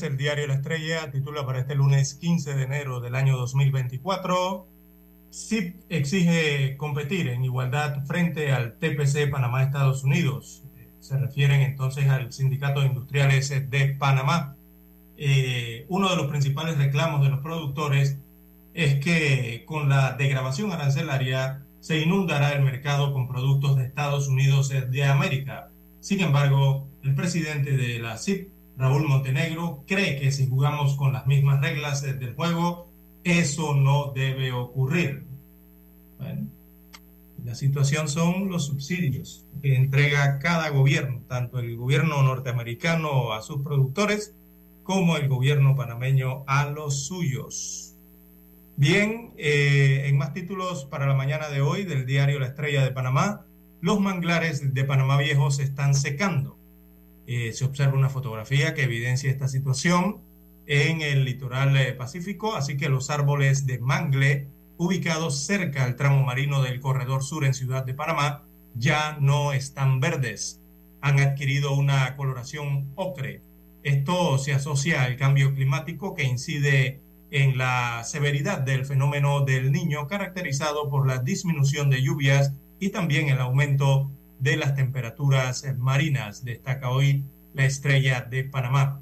El diario La Estrella titula para este lunes 15 de enero del año 2024, CIP exige competir en igualdad frente al TPC Panamá-Estados Unidos. Se refieren entonces al Sindicato de Industriales de Panamá. Eh, uno de los principales reclamos de los productores es que con la degradación arancelaria se inundará el mercado con productos de Estados Unidos de América. Sin embargo, el presidente de la CIP, Raúl Montenegro cree que si jugamos con las mismas reglas del juego, eso no debe ocurrir. la situación son los subsidios que entrega cada gobierno, tanto el gobierno norteamericano a sus productores como el gobierno panameño a los suyos. Bien, eh, en más títulos para la mañana de hoy del diario La Estrella de Panamá, los manglares de Panamá Viejo se están secando. Eh, se observa una fotografía que evidencia esta situación en el litoral eh, pacífico, así que los árboles de mangle ubicados cerca al tramo marino del corredor sur en Ciudad de Panamá ya no están verdes, han adquirido una coloración ocre. Esto se asocia al cambio climático que incide en la severidad del fenómeno del niño caracterizado por la disminución de lluvias y también el aumento de las temperaturas marinas, destaca hoy la estrella de Panamá.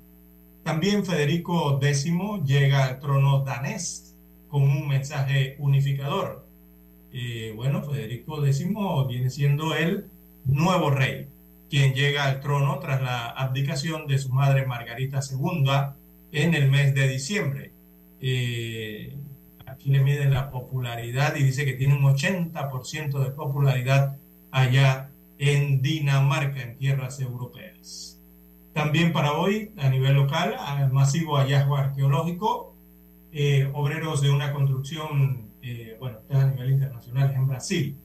También Federico X llega al trono danés con un mensaje unificador. Eh, bueno, Federico X viene siendo el nuevo rey, quien llega al trono tras la abdicación de su madre Margarita II en el mes de diciembre. Eh, aquí le miden la popularidad y dice que tiene un 80% de popularidad allá en Dinamarca, en tierras europeas. También para hoy, a nivel local, masivo hallazgo arqueológico, eh, obreros de una construcción, eh, bueno, a nivel internacional, en Brasil,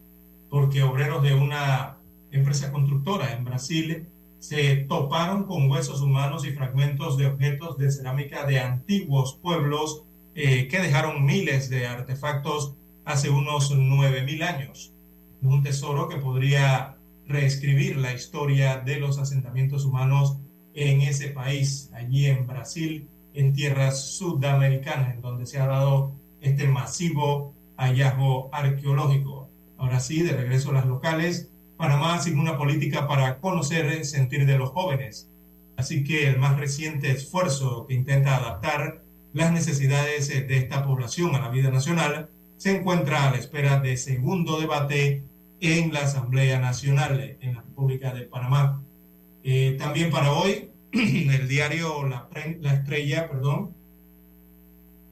porque obreros de una empresa constructora en Brasil se toparon con huesos humanos y fragmentos de objetos de cerámica de antiguos pueblos eh, que dejaron miles de artefactos hace unos 9.000 años. Un tesoro que podría reescribir la historia de los asentamientos humanos en ese país, allí en Brasil, en tierras sudamericanas, en donde se ha dado este masivo hallazgo arqueológico. Ahora sí, de regreso a las locales, Panamá sigue una política para conocer el sentir de los jóvenes. Así que el más reciente esfuerzo que intenta adaptar las necesidades de esta población a la vida nacional se encuentra a la espera de segundo debate en la Asamblea Nacional en la República de Panamá. Eh, también para hoy, el diario La, la Estrella, perdón,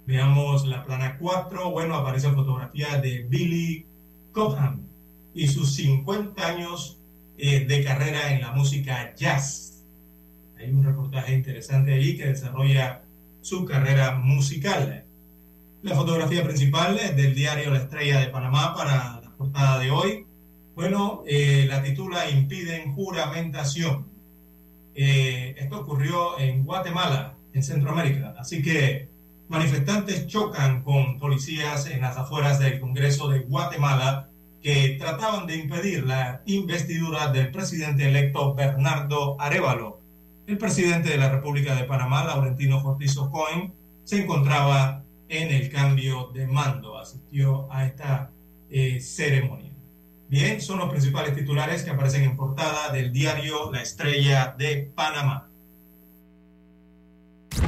veamos la plana 4, bueno, aparece fotografía de Billy Cobham y sus 50 años eh, de carrera en la música jazz. Hay un reportaje interesante ahí que desarrolla su carrera musical. La fotografía principal del diario La Estrella de Panamá para la portada de hoy. Bueno, eh, la titula Impiden juramentación. Eh, esto ocurrió en Guatemala, en Centroamérica. Así que manifestantes chocan con policías en las afueras del Congreso de Guatemala que trataban de impedir la investidura del presidente electo Bernardo Arevalo. El presidente de la República de Panamá, Laurentino Cortizo Cohen, se encontraba en el cambio de mando, asistió a esta eh, ceremonia. Bien, son los principales titulares que aparecen en portada del diario La Estrella de Panamá.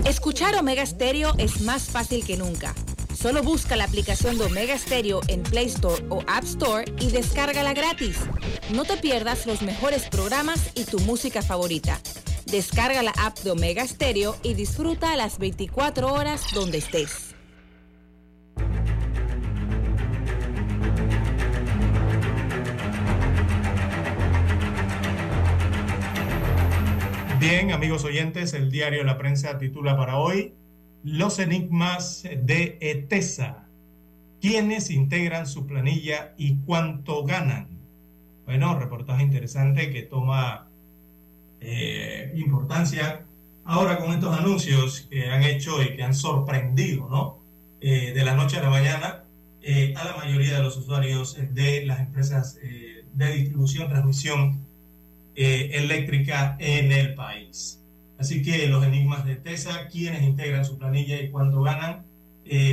Escuchar Omega Stereo es más fácil que nunca. Solo busca la aplicación de Omega Stereo en Play Store o App Store y descárgala gratis. No te pierdas los mejores programas y tu música favorita. Descarga la app de Omega Stereo y disfruta las 24 horas donde estés. Bien, amigos oyentes, el diario La Prensa titula para hoy Los enigmas de ETESA. ¿Quiénes integran su planilla y cuánto ganan? Bueno, reportaje interesante que toma eh, importancia ahora con estos anuncios que han hecho y que han sorprendido, ¿no? Eh, de la noche a la mañana eh, a la mayoría de los usuarios de las empresas de distribución, transmisión eléctrica en el país. Así que los enigmas de TESA, quiénes integran su planilla y cuánto ganan,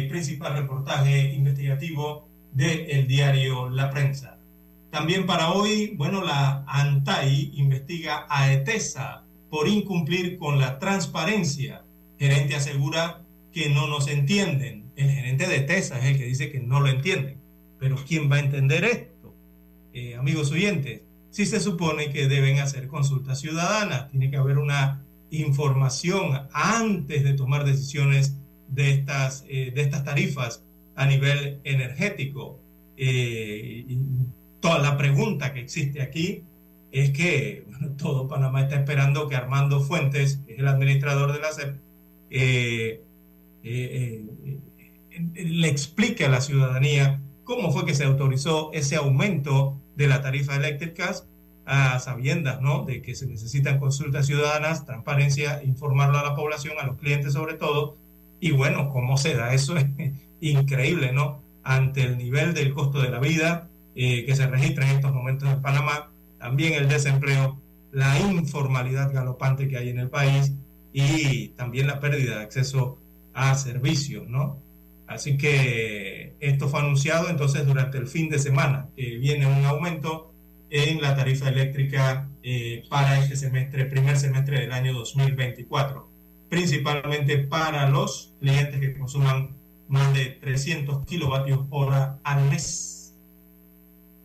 principal reportaje investigativo del diario La Prensa. También para hoy, bueno, la ANTAI investiga a ETESA por incumplir con la transparencia. Gerente asegura que no nos entienden. El gerente de ETESA es el que dice que no lo entienden. Pero ¿quién va a entender esto? Eh, amigos oyentes, si se supone que deben hacer consultas ciudadanas, tiene que haber una información antes de tomar decisiones de estas, eh, de estas tarifas a nivel energético. Eh, toda la pregunta que existe aquí es que todo Panamá está esperando que Armando Fuentes, que es el administrador de la CEP, eh, eh, eh, le explique a la ciudadanía cómo fue que se autorizó ese aumento de la tarifa eléctrica a sabiendas ¿no? de que se necesitan consultas ciudadanas, transparencia, informarlo a la población, a los clientes sobre todo, y bueno, cómo se da, eso es increíble, ¿no? Ante el nivel del costo de la vida, eh, que se registra en estos momentos en Panamá, también el desempleo, la informalidad galopante que hay en el país y también la pérdida de acceso a servicios, ¿no? Así que esto fue anunciado entonces durante el fin de semana, que viene un aumento en la tarifa eléctrica eh, para este semestre, primer semestre del año 2024, principalmente para los clientes que consuman más de 300 kilovatios hora al mes.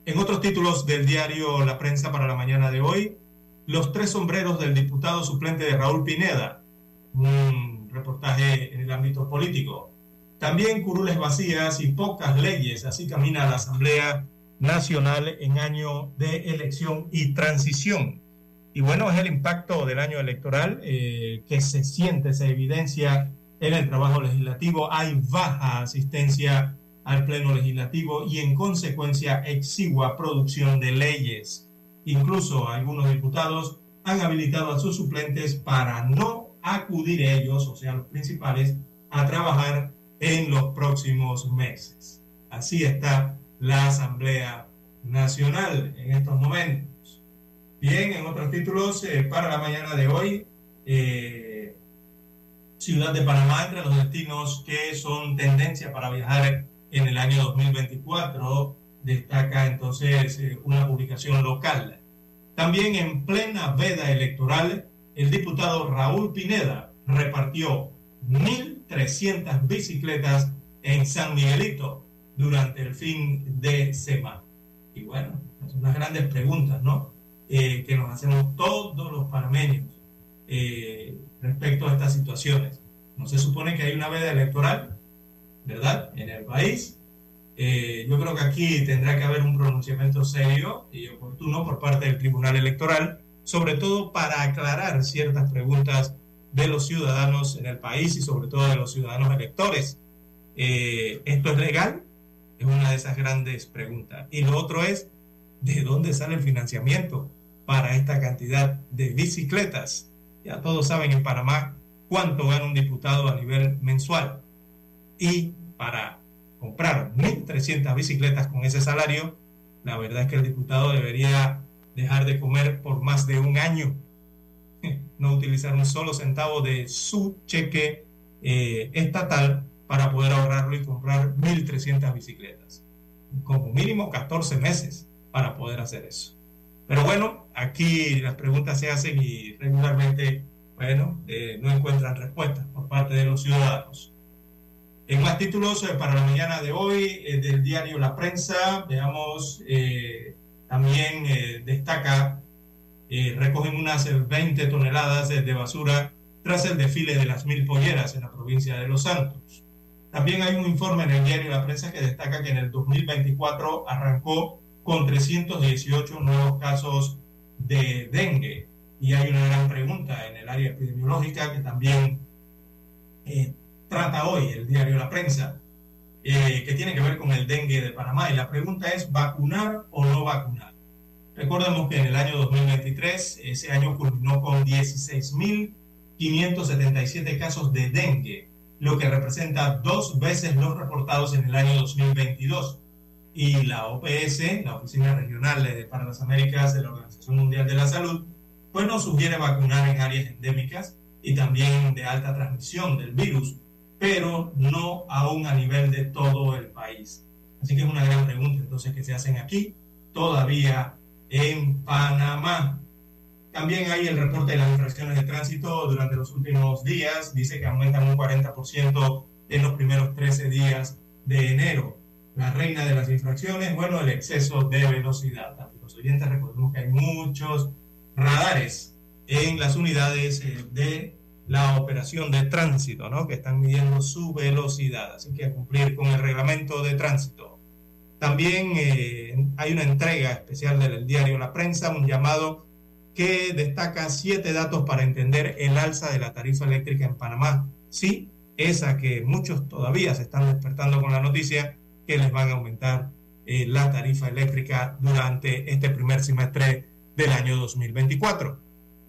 En otros títulos del diario La Prensa para la mañana de hoy, los tres sombreros del diputado suplente de Raúl Pineda, un reportaje en el ámbito político. También curules vacías y pocas leyes, así camina la Asamblea Nacional en año de elección y transición. Y bueno, es el impacto del año electoral eh, que se siente, se evidencia en el trabajo legislativo. Hay baja asistencia al Pleno Legislativo y en consecuencia exigua producción de leyes. Incluso algunos diputados han habilitado a sus suplentes para no acudir ellos, o sea, los principales, a trabajar en los próximos meses. Así está la Asamblea Nacional en estos momentos. Bien, en otros títulos, eh, para la mañana de hoy, eh, Ciudad de Panamá entre los destinos que son tendencia para viajar en el año 2024, destaca entonces eh, una publicación local. También en plena veda electoral, el diputado Raúl Pineda repartió 1.300 bicicletas en San Miguelito durante el fin de semana. Y bueno, son unas grandes preguntas, ¿no? Eh, que nos hacemos todos los panameños eh, respecto a estas situaciones. ¿No se supone que hay una veda electoral? ¿verdad? En el país. Eh, yo creo que aquí tendrá que haber un pronunciamiento serio y oportuno por parte del Tribunal Electoral, sobre todo para aclarar ciertas preguntas de los ciudadanos en el país y sobre todo de los ciudadanos electores. eh, ¿esto es legal? Es una de esas grandes preguntas. Y lo otro es, ¿de dónde sale el financiamiento para esta cantidad de bicicletas? Ya todos saben en Panamá cuánto gana un diputado a nivel mensual. Y para comprar 1.300 bicicletas con ese salario, la verdad es que el diputado debería dejar de comer por más de un año, no utilizar un solo centavo de su cheque eh, estatal para poder ahorrarlo y comprar 1.300 bicicletas. Como mínimo 14 meses para poder hacer eso. Pero bueno, aquí las preguntas se hacen y regularmente, bueno, eh, no encuentran respuestas por parte de los ciudadanos. En más títulos eh, para la mañana de hoy del diario La Prensa, veamos, también destaca, recogen unas 20 toneladas de basura tras el desfile de las mil polleras en la provincia de Los Santos. También hay un informe en el diario La Prensa que destaca que en el 2024 arrancó con 318 nuevos casos de dengue. Y hay una gran pregunta en el área epidemiológica que también eh, trata hoy el diario La Prensa, eh, que tiene que ver con el dengue de Panamá. Y la pregunta es, ¿vacunar o no vacunar? Recordemos que en el año 2023, ese año culminó con 16.577 casos de dengue lo que representa dos veces los reportados en el año 2022. Y la OPS, la Oficina Regional para las Américas de la Organización Mundial de la Salud, pues nos sugiere vacunar en áreas endémicas y también de alta transmisión del virus, pero no aún a nivel de todo el país. Así que es una gran pregunta entonces que se hacen aquí, todavía en Panamá. También hay el reporte de las infracciones de tránsito durante los últimos días. Dice que aumentan un 40% en los primeros 13 días de enero. La reina de las infracciones, bueno, el exceso de velocidad. Los oyentes recordemos que hay muchos radares en las unidades eh, de la operación de tránsito, ¿no? Que están midiendo su velocidad. Así que a cumplir con el reglamento de tránsito. También eh, hay una entrega especial del diario La Prensa, un llamado que destaca siete datos para entender el alza de la tarifa eléctrica en Panamá. Sí, esa que muchos todavía se están despertando con la noticia que les van a aumentar eh, la tarifa eléctrica durante este primer semestre del año 2024.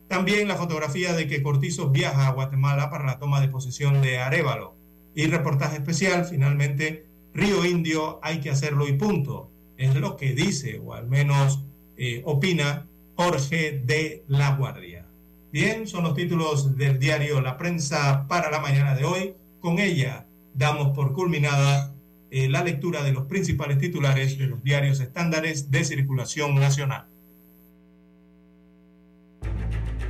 También la fotografía de que Cortizo viaja a Guatemala para la toma de posesión de Arevalo. Y reportaje especial, finalmente, Río Indio hay que hacerlo y punto. Es lo que dice, o al menos eh, opina, Jorge de la Guardia. Bien, son los títulos del diario La Prensa para la mañana de hoy. Con ella damos por culminada eh, la lectura de los principales titulares de los diarios estándares de circulación nacional.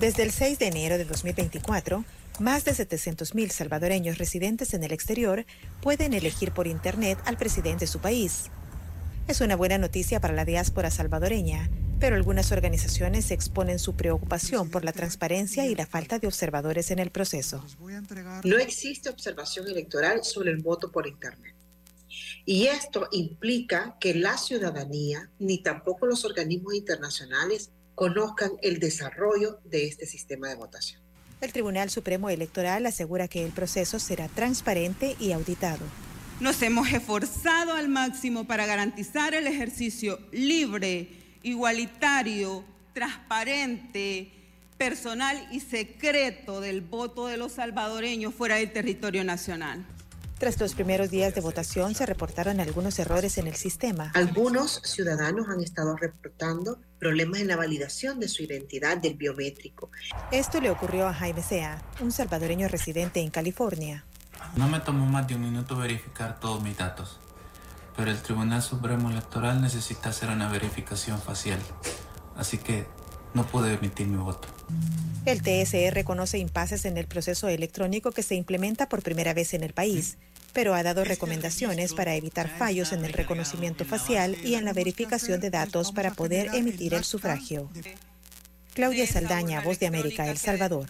Desde el 6 de enero de 2024, más de 700.000 salvadoreños residentes en el exterior pueden elegir por Internet al presidente de su país. Es una buena noticia para la diáspora salvadoreña, pero algunas organizaciones exponen su preocupación por la transparencia y la falta de observadores en el proceso. No existe observación electoral sobre el voto por Internet. Y esto implica que la ciudadanía ni tampoco los organismos internacionales conozcan el desarrollo de este sistema de votación. El Tribunal Supremo Electoral asegura que el proceso será transparente y auditado. Nos hemos esforzado al máximo para garantizar el ejercicio libre, igualitario, transparente, personal y secreto del voto de los salvadoreños fuera del territorio nacional. Tras los primeros días de votación se reportaron algunos errores en el sistema. Algunos ciudadanos han estado reportando problemas en la validación de su identidad del biométrico. Esto le ocurrió a Jaime Sea, un salvadoreño residente en California. No me tomó más de un minuto verificar todos mis datos, pero el Tribunal Supremo Electoral necesita hacer una verificación facial. Así que no pude emitir mi voto. El TSE reconoce impases en el proceso electrónico que se implementa por primera vez en el país, pero ha dado recomendaciones para evitar fallos en el reconocimiento facial y en la verificación de datos para poder emitir el sufragio. Claudia Saldaña, Voz de América, El Salvador.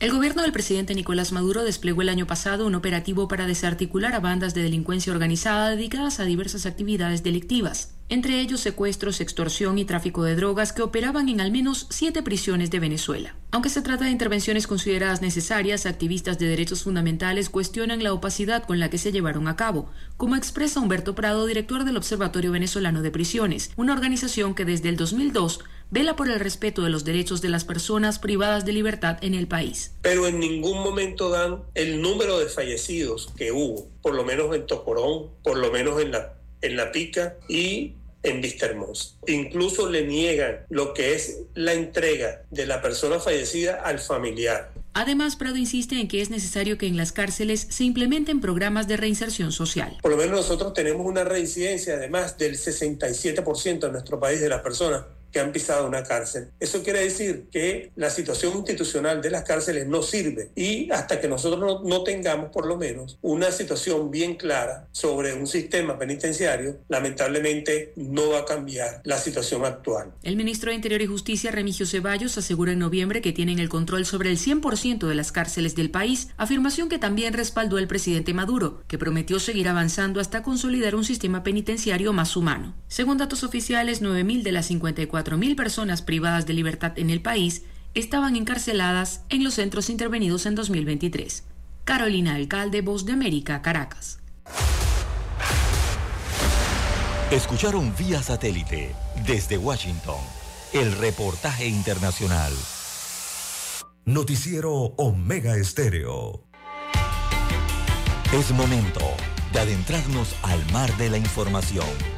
El gobierno del presidente Nicolás Maduro desplegó el año pasado un operativo para desarticular a bandas de delincuencia organizada dedicadas a diversas actividades delictivas entre ellos secuestros, extorsión y tráfico de drogas que operaban en al menos siete prisiones de Venezuela. Aunque se trata de intervenciones consideradas necesarias, activistas de derechos fundamentales cuestionan la opacidad con la que se llevaron a cabo, como expresa Humberto Prado, director del Observatorio Venezolano de Prisiones, una organización que desde el 2002 vela por el respeto de los derechos de las personas privadas de libertad en el país. Pero en ningún momento dan el número de fallecidos que hubo, por lo menos en Tocorón, por lo menos en la, en la Pica y en Vista Hermosa. Incluso le niegan lo que es la entrega de la persona fallecida al familiar. Además, Prado insiste en que es necesario que en las cárceles se implementen programas de reinserción social. Por lo menos nosotros tenemos una reincidencia, además del 67% en nuestro país de las personas que han pisado una cárcel. Eso quiere decir que la situación institucional de las cárceles no sirve y hasta que nosotros no, tengamos por lo menos una situación bien clara sobre un sistema penitenciario, lamentablemente no va a cambiar la situación actual. El ministro de Interior y Justicia, Remigio Ceballos, asegura en noviembre que tienen el control sobre el 100% de las cárceles del país, afirmación que también respaldó el presidente Maduro, que prometió seguir avanzando hasta consolidar un sistema penitenciario más humano. Según datos oficiales, 9.000 de las 54 4.000 personas privadas de libertad en el país estaban encarceladas en los centros intervenidos en 2023. Carolina Alcalde, Voz de América, Caracas. Escucharon vía satélite desde Washington el reportaje internacional. Noticiero Omega Estéreo. Es momento de adentrarnos al mar de la información.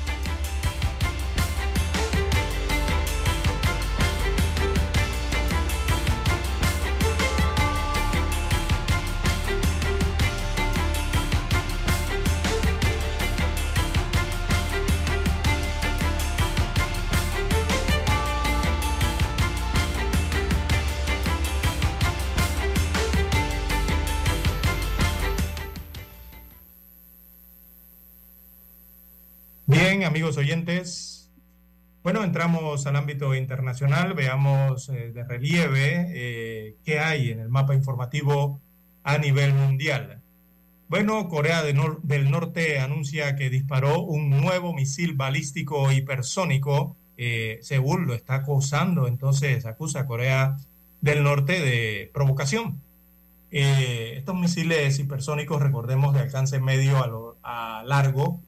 Amigos oyentes. Bueno, entramos al ámbito internacional, veamos eh, de relieve eh, qué hay en el mapa informativo a nivel mundial. Bueno, Corea del Norte anuncia que disparó un nuevo misil balístico hipersónico. Eh, Seúl lo está acusando, entonces acusa a Corea del Norte de provocación. estos misiles hipersónicos, recordemos, de alcance medio a, a largo,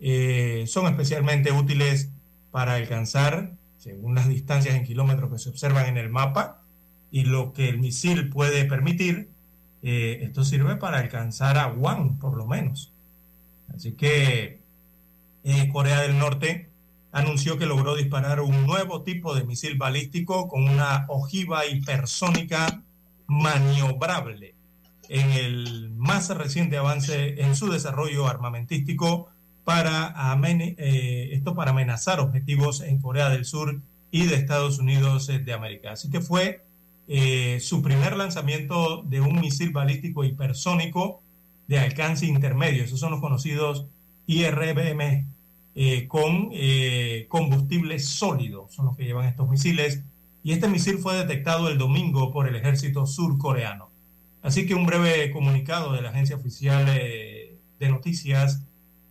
eh, son especialmente útiles para alcanzar, según las distancias en kilómetros que se observan en el mapa, y lo que el misil puede permitir, eh, esto sirve para alcanzar a Guam, por lo menos. Así que eh, Corea del Norte anunció que logró disparar un nuevo tipo de misil balístico con una ojiva hipersónica maniobrable en el más reciente avance en su desarrollo armamentístico para eh, esto para amenazar objetivos en Corea del Sur y de Estados Unidos eh, de América. Así que fue eh, su primer lanzamiento de un misil balístico hipersónico de alcance intermedio. Esos son los conocidos IRBM con combustible sólido, son los que llevan estos misiles. Y este misil fue detectado el domingo por el ejército surcoreano. Así que un breve comunicado de la agencia oficial de noticias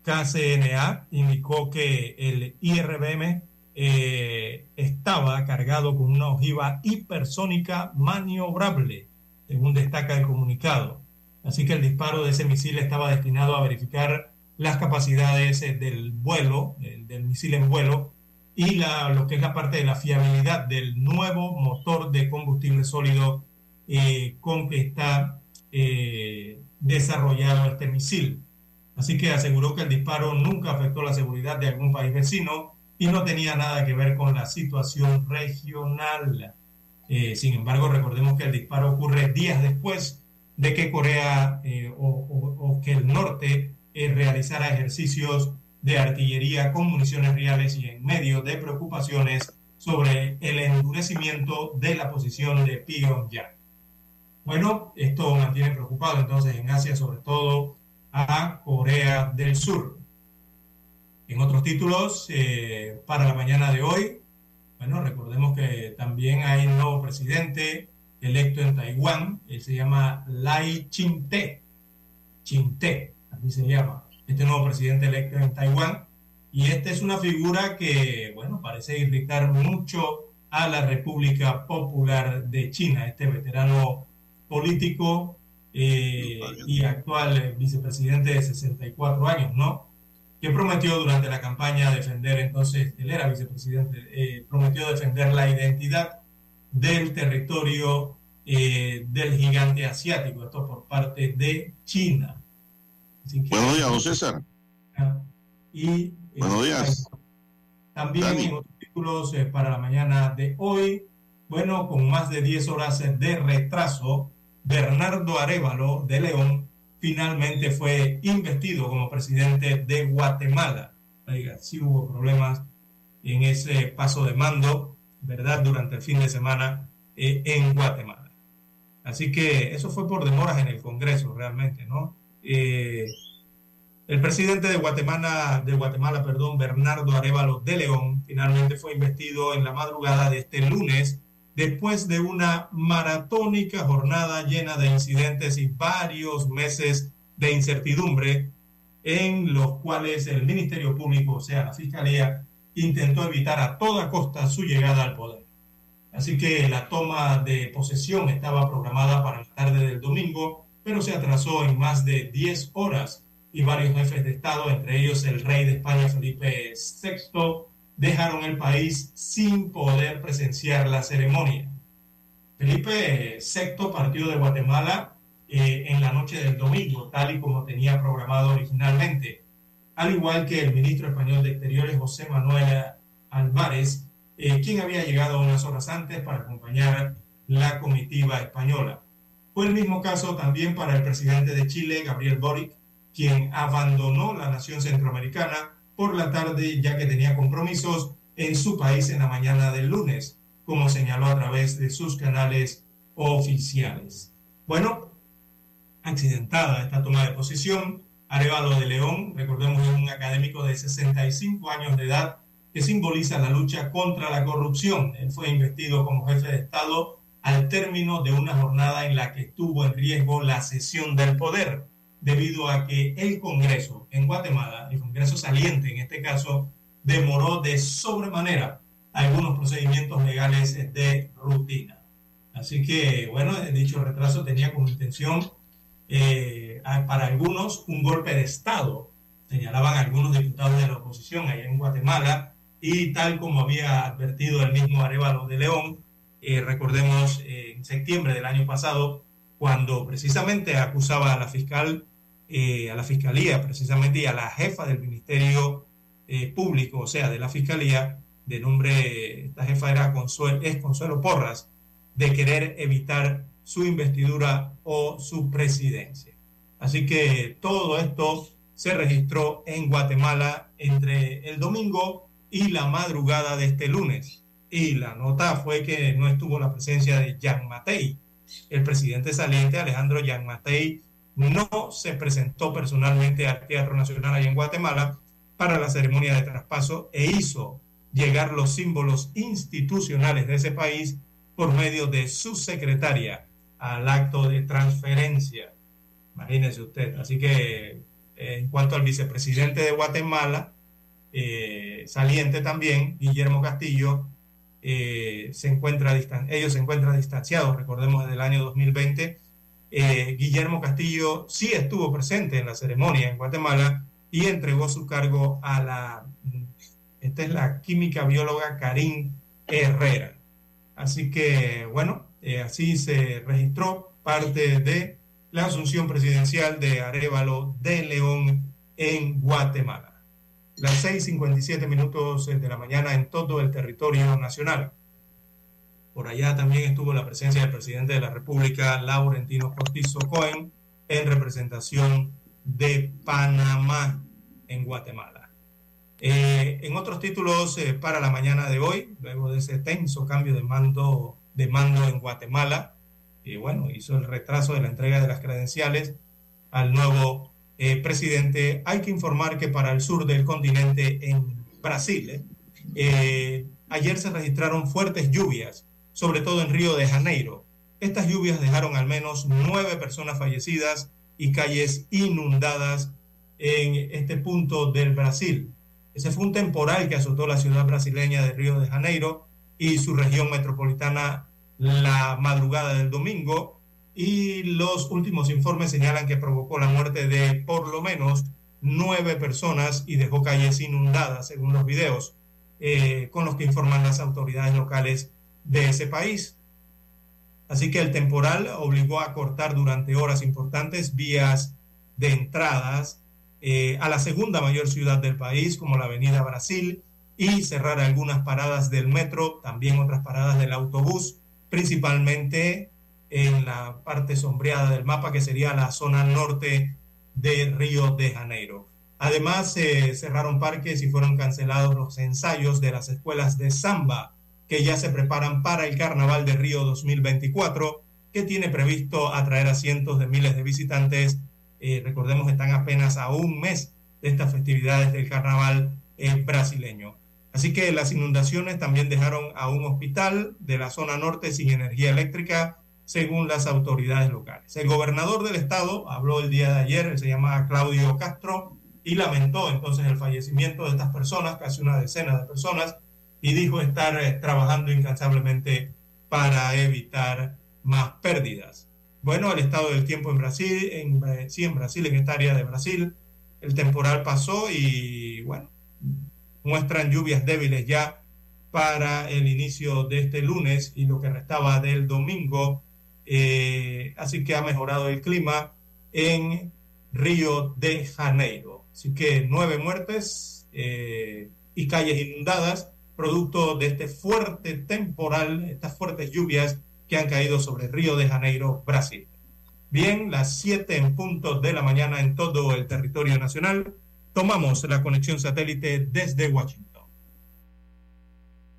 KCNA indicó que el IRBM eh, estaba cargado con una ojiva hipersónica maniobrable, según destaca el comunicado. Así que el disparo de ese misil estaba destinado a verificar las capacidades eh, del vuelo, del misil en vuelo, y lo que es la parte de la fiabilidad del nuevo motor de combustible sólido eh, con que está desarrollado este misil. Así que aseguró que el disparo nunca afectó la seguridad de algún país vecino y no tenía nada que ver con la situación regional. Eh, sin embargo, recordemos que el disparo ocurre días después de que Corea eh, o, o, que el norte eh, realizara ejercicios de artillería con municiones reales y en medio de preocupaciones sobre el endurecimiento de la posición de Pyongyang. Bueno, esto mantiene preocupado entonces en Asia, sobre todo a Corea del Sur. En otros títulos, eh, para la mañana de hoy, bueno, recordemos que también hay un nuevo presidente electo en Taiwán, él se llama Lai Ching-te, Ching-te, así se llama, este nuevo presidente electo en Taiwán, y esta es una figura que, bueno, parece irritar mucho a la República Popular de China, este veterano político eh, y actual vicepresidente de 64 años, ¿no? Que prometió durante la campaña defender, entonces, él era vicepresidente, eh, prometió defender la identidad del territorio eh, del gigante asiático, esto por parte de China. Buenos días, don César. Y Buenos días. También en otros títulos para la mañana de hoy, bueno, con más de 10 horas de retraso, Bernardo Arevalo de León finalmente fue investido como presidente de Guatemala. Oiga, sí hubo problemas en ese paso de mando, ¿verdad? Durante el fin de semana eh, en Guatemala. Así que eso fue por demoras en el Congreso, realmente, ¿no? Eh, el presidente de Guatemala, de Guatemala, perdón, Bernardo Arevalo de León, finalmente fue investido en la madrugada de este lunes después de una maratónica jornada llena de incidentes y varios meses de incertidumbre en los cuales el Ministerio Público, o sea, la Fiscalía, intentó evitar a toda costa su llegada al poder. Así que la toma de posesión estaba programada para la tarde del domingo, pero se atrasó en más de 10 horas y varios jefes de Estado, entre ellos el rey de España Felipe VI, dejaron el país sin poder presenciar la ceremonia. Felipe VI partió de Guatemala eh, en la noche del domingo, tal y como tenía programado originalmente, al igual que el ministro español de Exteriores José Manuel Álvarez, eh, quien había llegado unas horas antes para acompañar la comitiva española. Fue el mismo caso también para el presidente de Chile, Gabriel Boric, quien abandonó la nación centroamericana por la tarde ya que tenía compromisos en su país en la mañana del lunes, como señaló a través de sus canales oficiales. Bueno, accidentada esta toma de posición, Arevalo de León, recordemos, un académico de 65 años de edad que simboliza la lucha contra la corrupción. Él fue investido como jefe de Estado al término de una jornada en la que estuvo en riesgo la cesión del poder debido a que el Congreso en Guatemala, el Congreso saliente en este caso, demoró de sobremanera algunos procedimientos legales de rutina. Así que, bueno, dicho retraso tenía como intención eh, para algunos un golpe de Estado, señalaban algunos diputados de la oposición allá en Guatemala, y tal como había advertido el mismo Arevalo de León, eh, recordemos eh, en septiembre del año pasado, cuando precisamente acusaba a la fiscal eh, a la Fiscalía precisamente y a la jefa del Ministerio eh, Público, o sea, de la Fiscalía, de nombre, esta jefa era Consuelo, es Consuelo Porras, de querer evitar su investidura o su presidencia. Así que todo esto se registró en Guatemala entre el domingo y la madrugada de este lunes. Y la nota fue que no estuvo la presencia de Jean Matei. El presidente saliente Alejandro Jean Matei no se presentó personalmente al Teatro Nacional ahí en Guatemala para la ceremonia de traspaso e hizo llegar los símbolos institucionales de ese país por medio de su secretaria al acto de transferencia. Imagínese usted. Así que en cuanto al vicepresidente de Guatemala, eh, saliente también, Guillermo Castillo, eh, se encuentra ellos se encuentran distanciados, recordemos desde el año 2020 eh, Guillermo Castillo sí estuvo presente en la ceremonia en Guatemala y entregó su cargo a la, esta es la química bióloga Karim Herrera. Así que, bueno, eh, así se registró parte de la asunción presidencial de Arevalo de León en Guatemala. Las 6.57 minutos de la mañana en todo el territorio nacional. Por allá también estuvo la presencia del presidente de la República, Laurentino Cortizo Cohen, en representación de Panamá en Guatemala. Eh, en otros títulos eh, para la mañana de hoy, luego de ese tenso cambio de mando, de mando en Guatemala, y bueno, hizo el retraso de la entrega de las credenciales al nuevo eh, presidente, hay que informar que para el sur del continente, en Brasil, ayer se registraron fuertes lluvias, sobre todo en Río de Janeiro. Estas lluvias dejaron al menos nueve personas fallecidas y calles inundadas en este punto del Brasil. Ese fue un temporal que azotó la ciudad brasileña de Río de Janeiro y su región metropolitana la madrugada del domingo y los últimos informes señalan que provocó la muerte de por lo menos nueve personas y dejó calles inundadas, según los videos eh, con los que informan las autoridades locales de ese país. Así que el temporal obligó a cortar durante horas importantes vías de entradas eh, a la segunda mayor ciudad del país, como la Avenida Brasil, y cerrar algunas paradas del metro, también otras paradas del autobús, principalmente en la parte sombreada del mapa, que sería la zona norte de Río de Janeiro. Además, se cerraron parques y fueron cancelados los ensayos de las escuelas de samba que ya se preparan para el Carnaval de Río 2024, que tiene previsto atraer a cientos de miles de visitantes. Eh, recordemos están apenas a un mes de estas festividades del Carnaval eh, brasileño. Así que las inundaciones también dejaron a un hospital de la zona norte sin energía eléctrica, según las autoridades locales. El gobernador del estado habló el día de ayer, se llama Claudio Castro, y lamentó entonces el fallecimiento de estas personas, casi una decena de personas, y dijo estar eh, trabajando incansablemente para evitar más pérdidas. Bueno, el estado del tiempo en Brasil, en, eh, sí, en Brasil, en esta área de Brasil, el temporal pasó y bueno, muestran lluvias débiles ya para el inicio de este lunes y lo que restaba del domingo. Eh, así que ha mejorado el clima en Río de Janeiro. Así que nueve muertes y calles inundadas producto de este fuerte temporal, estas fuertes lluvias que han caído sobre Río de Janeiro, Brasil. Bien, las 7 en punto de la mañana en todo el territorio nacional, tomamos la conexión satélite desde Washington.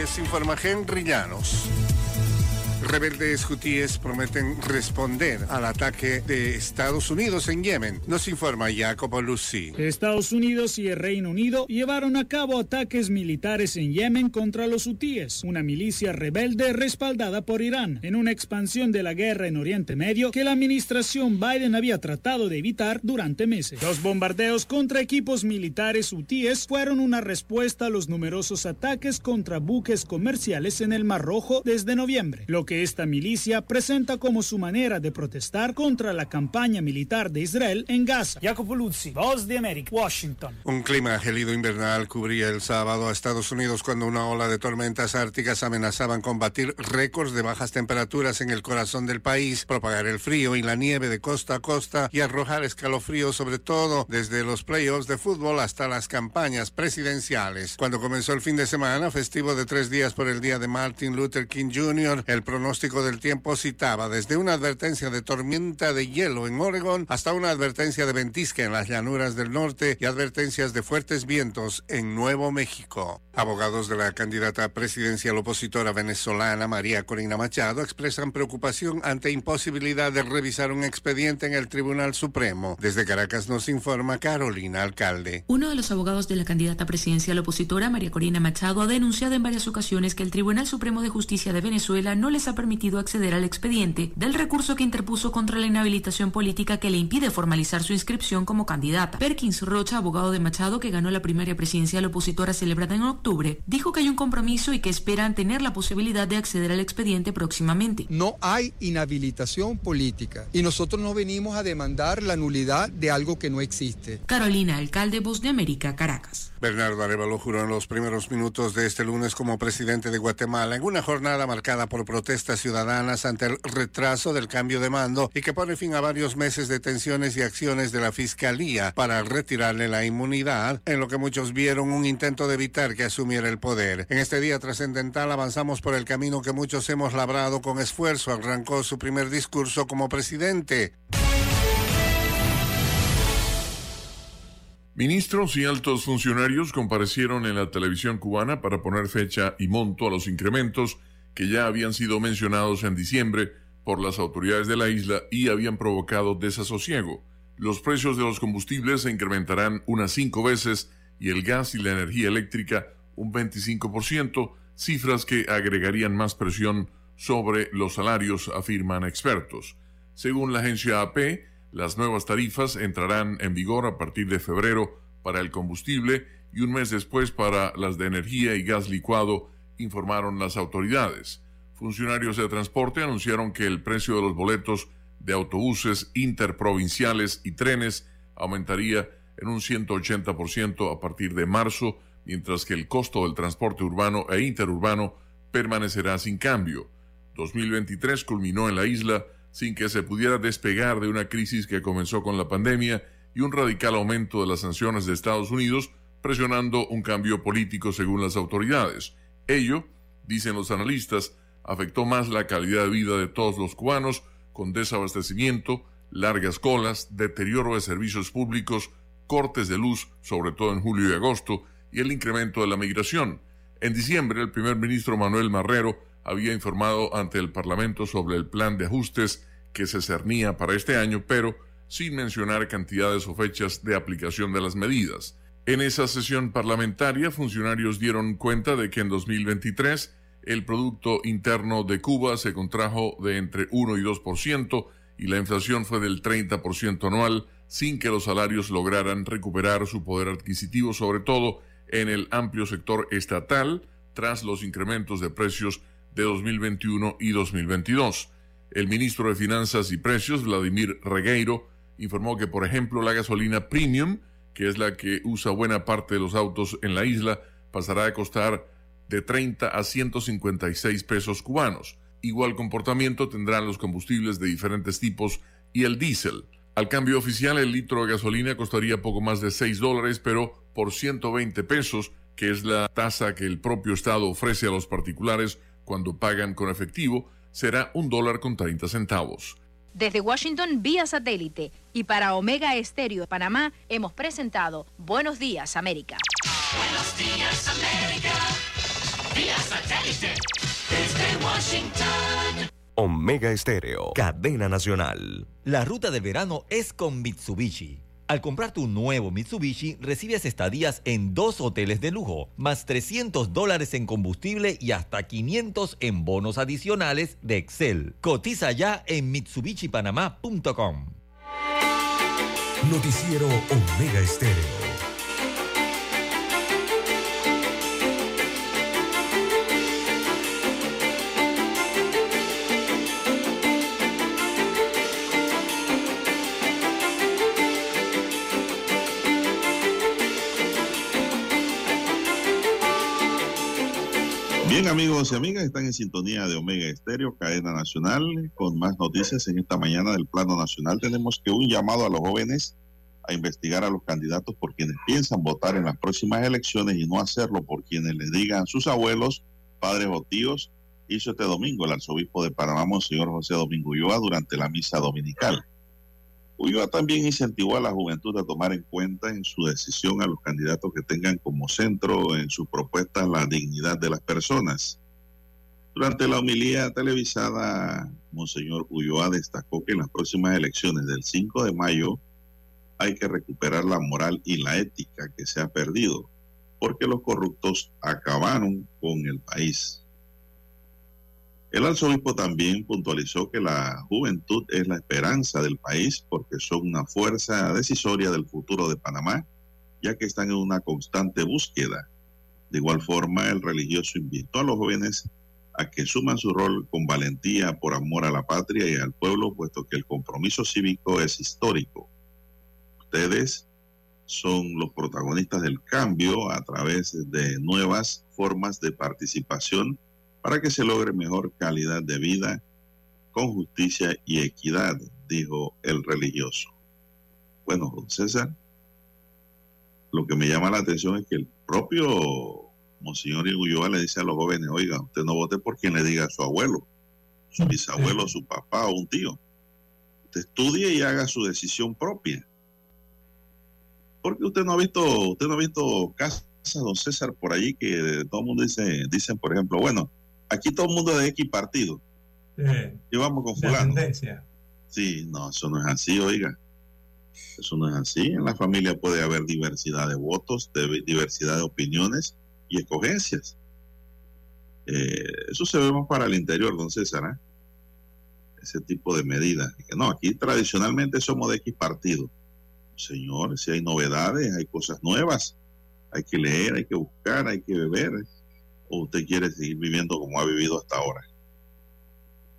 Les informa Henry Llanos. Rebeldes hutíes prometen responder al ataque de Estados Unidos en Yemen. Nos informa Jacopo Lucy. Estados Unidos y el Reino Unido llevaron a cabo ataques militares en Yemen contra los hutíes, una milicia rebelde respaldada por Irán, en una expansión de la guerra en Oriente Medio que la administración Biden había tratado de evitar durante meses. Los bombardeos contra equipos militares hutíes fueron una respuesta a los numerosos ataques contra buques comerciales en el Mar Rojo desde noviembre, lo que esta milicia presenta como su manera de protestar contra la campaña militar de Israel en Gaza. Jacopo Luzzi, Voz de América, Washington. Un clima gélido invernal cubría el sábado a Estados Unidos cuando una ola de tormentas árticas amenazaban con batir récords de bajas temperaturas en el corazón del país, propagar el frío y la nieve de costa a costa y arrojar escalofríos sobre todo desde los playoffs de fútbol hasta las campañas presidenciales. Cuando comenzó el fin de semana, festivo de tres días por el día de Martin Luther King Jr., el pronóstico del tiempo citaba desde una advertencia de tormenta de hielo en Oregon hasta una advertencia de ventisca en las llanuras del norte y advertencias de fuertes vientos en Nuevo México. Abogados de la candidata presidencial opositora venezolana María Corina Machado expresan preocupación ante imposibilidad de revisar un expediente en el Tribunal Supremo. Desde Caracas nos informa Carolina Alcalde. Uno de los abogados de la candidata presidencial opositora María Corina Machado ha denunciado en varias ocasiones que el Tribunal Supremo de Justicia de Venezuela no les ha permitido acceder al expediente del recurso que interpuso contra la inhabilitación política que le impide formalizar su inscripción como candidata. Perkins Rocha, abogado de Machado, que ganó la primaria presidencial opositora celebrada en octubre, dijo que hay un compromiso y que esperan tener la posibilidad de acceder al expediente próximamente. No hay inhabilitación política y nosotros no venimos a demandar la nulidad de algo que no existe. Carolina, alcalde Voz de América, Caracas. Bernardo Arevalo juró en los primeros minutos de este lunes como presidente de Guatemala en una jornada marcada por protestas ciudadanas ante el retraso del cambio de mando y que pone fin a varios meses de tensiones y acciones de la Fiscalía para retirarle la inmunidad, en lo que muchos vieron un intento de evitar que asumiera el poder. En este día trascendental avanzamos por el camino que muchos hemos labrado con esfuerzo. Arrancó su primer discurso como presidente. Ministros y altos funcionarios comparecieron en la televisión cubana para poner fecha y monto a los incrementos que ya habían sido mencionados en diciembre por las autoridades de la isla y habían provocado desasosiego. Los precios de los combustibles se incrementarán unas cinco veces y el gas y la energía eléctrica un 25%, cifras que agregarían más presión sobre los salarios, afirman expertos. Según la agencia AP, las nuevas tarifas entrarán en vigor a partir de febrero para el combustible y un mes después para las de energía y gas licuado, informaron las autoridades. Funcionarios de transporte anunciaron que el precio de los boletos de autobuses interprovinciales y trenes aumentaría en un 180% a partir de marzo, mientras que el costo del transporte urbano e interurbano permanecerá sin cambio. 2023 culminó en la isla sin que se pudiera despegar de una crisis que comenzó con la pandemia y un radical aumento de las sanciones de Estados Unidos, presionando un cambio político según las autoridades. Ello, dicen los analistas, afectó más la calidad de vida de todos los cubanos, con desabastecimiento, largas colas, deterioro de servicios públicos, cortes de luz, sobre todo en julio y agosto, y el incremento de la migración. En diciembre, el primer ministro Manuel Marrero había informado ante el Parlamento sobre el plan de ajustes que se cernía para este año, pero sin mencionar cantidades o fechas de aplicación de las medidas. En esa sesión parlamentaria, funcionarios dieron cuenta de que en 2023 el Producto Interno de Cuba se contrajo de entre 1 y 2% y la inflación fue del 30% anual, sin que los salarios lograran recuperar su poder adquisitivo, sobre todo en el amplio sector estatal, tras los incrementos de precios de 2021 y 2022. El ministro de Finanzas y Precios, Vladimir Regueiro, informó que, por ejemplo, la gasolina premium, que es la que usa buena parte de los autos en la isla, pasará a costar de 30 a 156 pesos cubanos. Igual comportamiento tendrán los combustibles de diferentes tipos y el diésel. Al cambio oficial, el litro de gasolina costaría poco más de 6 dólares, pero por 120 pesos, que es la tasa que el propio Estado ofrece a los particulares cuando pagan con efectivo, será un dólar con 30 centavos. Desde Washington vía satélite y para Omega Estéreo de Panamá hemos presentado Buenos Días América. Buenos días América, vía satélite desde Washington. Omega Estéreo, cadena nacional. La ruta del verano es con Mitsubishi. Al comprar tu nuevo Mitsubishi, recibes estadías en dos hoteles de lujo, más 300 dólares en combustible y hasta 500 en bonos adicionales de Excel. Cotiza ya en MitsubishiPanamá.com. Noticiero Omega Estéreo. Bien, amigos y amigas, están en sintonía de Omega Estéreo, cadena nacional, con más noticias en esta mañana del plano nacional. Tenemos que un llamado a los jóvenes a investigar a los candidatos por quienes piensan votar en las próximas elecciones y no hacerlo por quienes les digan sus abuelos, padres o tíos, hizo este domingo el arzobispo de Panamá, Monseñor José Domingo Ulloa, durante la misa dominical. Ulloa también incentivó a la juventud a tomar en cuenta en su decisión a los candidatos que tengan como centro en sus propuestas la dignidad de las personas. Durante la homilía televisada, Monseñor Ulloa destacó que en las próximas elecciones del 5 de mayo hay que recuperar la moral y la ética que se ha perdido, porque los corruptos acabaron con el país. El arzobispo también puntualizó que la juventud es la esperanza del país porque son una fuerza decisoria del futuro de Panamá, ya que están en una constante búsqueda. De igual forma, el religioso invitó a los jóvenes a que suman su rol con valentía por amor a la patria y al pueblo, puesto que el compromiso cívico es histórico. Ustedes son los protagonistas del cambio a través de nuevas formas de participación para que se logre mejor calidad de vida con justicia y equidad, dijo el religioso. Bueno, don César, lo que me llama la atención es que el propio Monseñor Iguyoa le dice a los jóvenes, oiga, usted no vote por quien le diga a su abuelo, su bisabuelo, su papá o un tío. Usted estudie y haga su decisión propia. Porque usted no ha visto, usted no ha visto casas, don César, por allí que todo el mundo dice, dicen, por ejemplo, bueno, aquí todo el mundo de X partido. y vamos con fulano. Sí, no, eso no es así, oiga. Eso no es así. En la familia puede haber diversidad de votos, de, diversidad de opiniones y escogencias. Eh, eso se ve más para el interior, don César, ¿eh? ese tipo de medidas. No, aquí tradicionalmente somos de X partido. Señor, si hay novedades, hay cosas nuevas, hay que leer, hay que buscar, hay que beber o usted quiere seguir viviendo como ha vivido hasta ahora.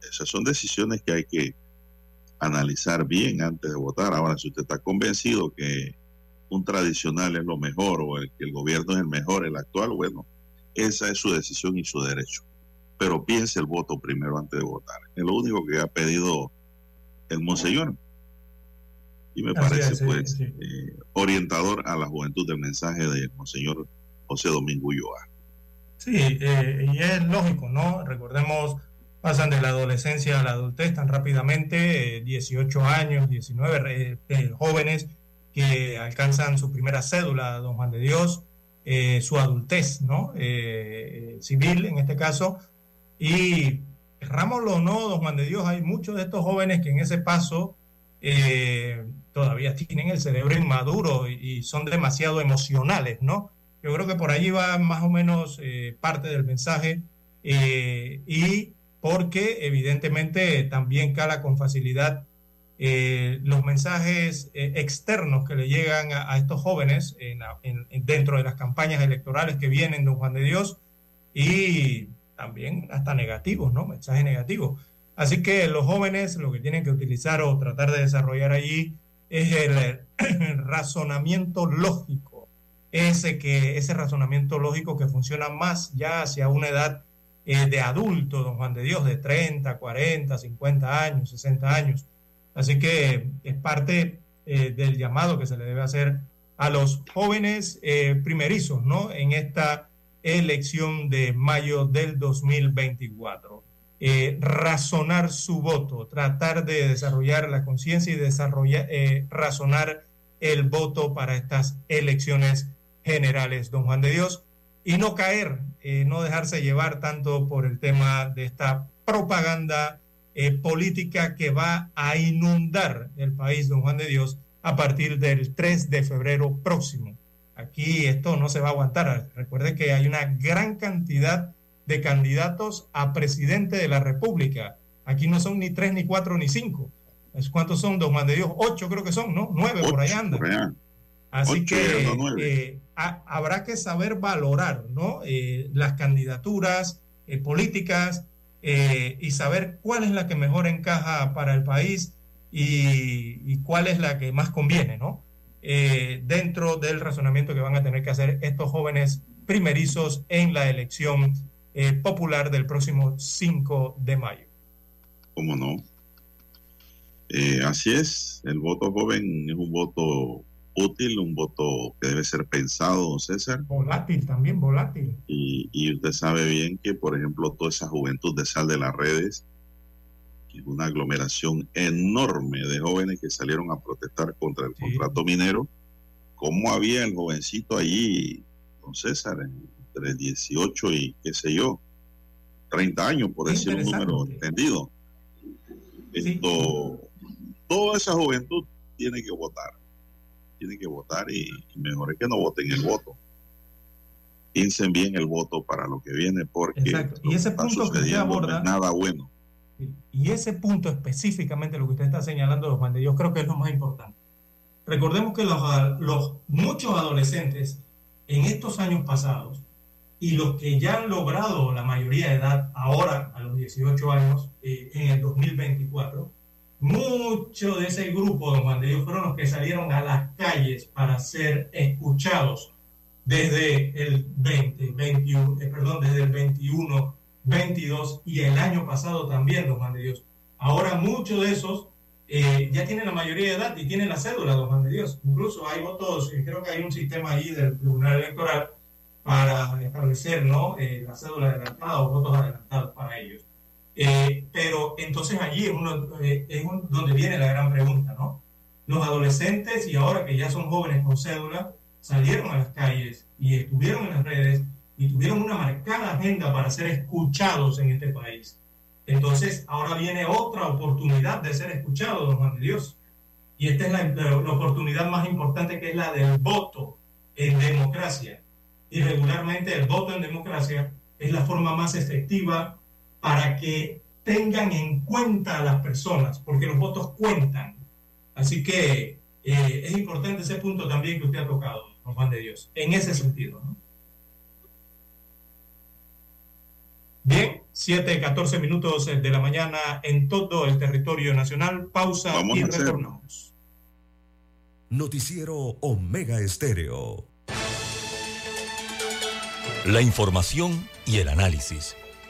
Esas son decisiones que hay que analizar bien antes de votar. Ahora, si usted está convencido que un tradicional es lo mejor o el, que el gobierno es el mejor, el actual, bueno, esa es su decisión y su derecho. Pero piense el voto primero antes de votar. Es lo único que ha pedido el monseñor. Y me parece, pues, eh, orientador a la juventud del mensaje del monseñor José Domingo Ulloa. Sí, eh, y es lógico, ¿no? Recordemos, pasan de la adolescencia a la adultez tan rápidamente, 18 eh, años, 19 eh, jóvenes que alcanzan su primera cédula, don Juan de Dios, su adultez, ¿no? civil en este caso. Y errámoslo o no, don Juan de Dios, hay muchos de estos jóvenes que en ese paso todavía tienen el cerebro inmaduro y son demasiado emocionales, ¿no? Yo creo que por allí va más o menos eh, parte del mensaje eh, y porque evidentemente también cala con facilidad eh, los mensajes externos que le llegan a, estos jóvenes dentro de las campañas electorales que vienen, don Juan de Dios, y también hasta negativos, ¿no? Mensajes negativos. Así que los jóvenes lo que tienen que utilizar o tratar de desarrollar allí es el razonamiento lógico ese, que, ese razonamiento lógico que funciona más ya hacia una edad eh, de adulto, don Juan de Dios, de 30, 40, 50 años, 60 años. Así que es parte eh, del llamado que se le debe hacer a los jóvenes eh, primerizos, ¿no? En esta elección de mayo del 2024. razonar su voto, tratar de desarrollar la conciencia y desarrollar, razonar el voto para estas elecciones generales, don Juan de Dios, y no caer, eh, no dejarse llevar tanto por el tema de esta propaganda eh, política que va a inundar el país, don Juan de Dios, a partir del 3 de febrero próximo. Aquí esto no se va a aguantar. Recuerde que hay una gran cantidad de candidatos a presidente de la República. Aquí no son ni tres, ni cuatro, ni cinco. ¿Cuántos son, don Juan de Dios? Ocho creo que son, ¿no? Nueve por ahí andan. Así que eh, habrá que saber valorar ¿no? Eh, las candidaturas eh, políticas y saber cuál es la que mejor encaja para el país y, cuál es la que más conviene, ¿no? dentro del razonamiento que van a tener que hacer estos jóvenes primerizos en la elección popular del próximo 5 de mayo. ¿Cómo no? así es, el voto joven es un voto útil, un voto que debe ser pensado, don César. Volátil también, volátil. Y, y usted sabe bien que, por ejemplo, toda esa juventud de sal de las redes, que es una aglomeración enorme de jóvenes que salieron a protestar contra el contrato minero, ¿cómo había el jovencito allí, don César, entre 18 y qué sé yo, 30 años, por decir un número entendido? Esto, toda esa juventud tiene que votar tienen que votar y, mejor es que no voten el voto. piensen bien el voto para lo que viene porque Exacto. y ese punto que usted aborda no es nada bueno. Y ese punto específicamente lo que usted está señalando, los Juan yo creo que es lo más importante. Recordemos que los, los muchos adolescentes en estos años pasados y los que ya han logrado la mayoría de edad ahora, a los 18 años, eh, en el 2024, mucho de ese grupo, don Juan de Dios, fueron los que salieron a las calles para ser escuchados desde el 20, 21, eh, perdón, desde el 21, 22 y el año pasado también, don Juan de Dios. Ahora muchos de esos eh, ya tienen la mayoría de edad y tienen la cédula, don Juan de Dios. Incluso hay votos, eh, creo que hay un sistema ahí del Tribunal Electoral para establecer ¿no? Eh, la cédula adelantada o votos adelantados para ellos. Pero entonces allí es, uno, es donde viene la gran pregunta, ¿no? Los adolescentes y ahora que ya son jóvenes con cédula salieron a las calles y estuvieron en las redes y tuvieron una marcada agenda para ser escuchados en este país. Entonces, ahora viene otra oportunidad de ser escuchado, don Juan de Dios. Y esta es la, oportunidad más importante que es la del voto en democracia. Y regularmente el voto en democracia es la forma más efectiva para que tengan en cuenta a las personas, porque los votos cuentan. Así que eh, es importante ese punto también que usted ha tocado, don Juan de Dios, en ese sentido. ¿no? Bien, 7, 14 minutos de la mañana en todo el territorio nacional. Pausa y retornamos. Noticiero Omega Estéreo. La información y el análisis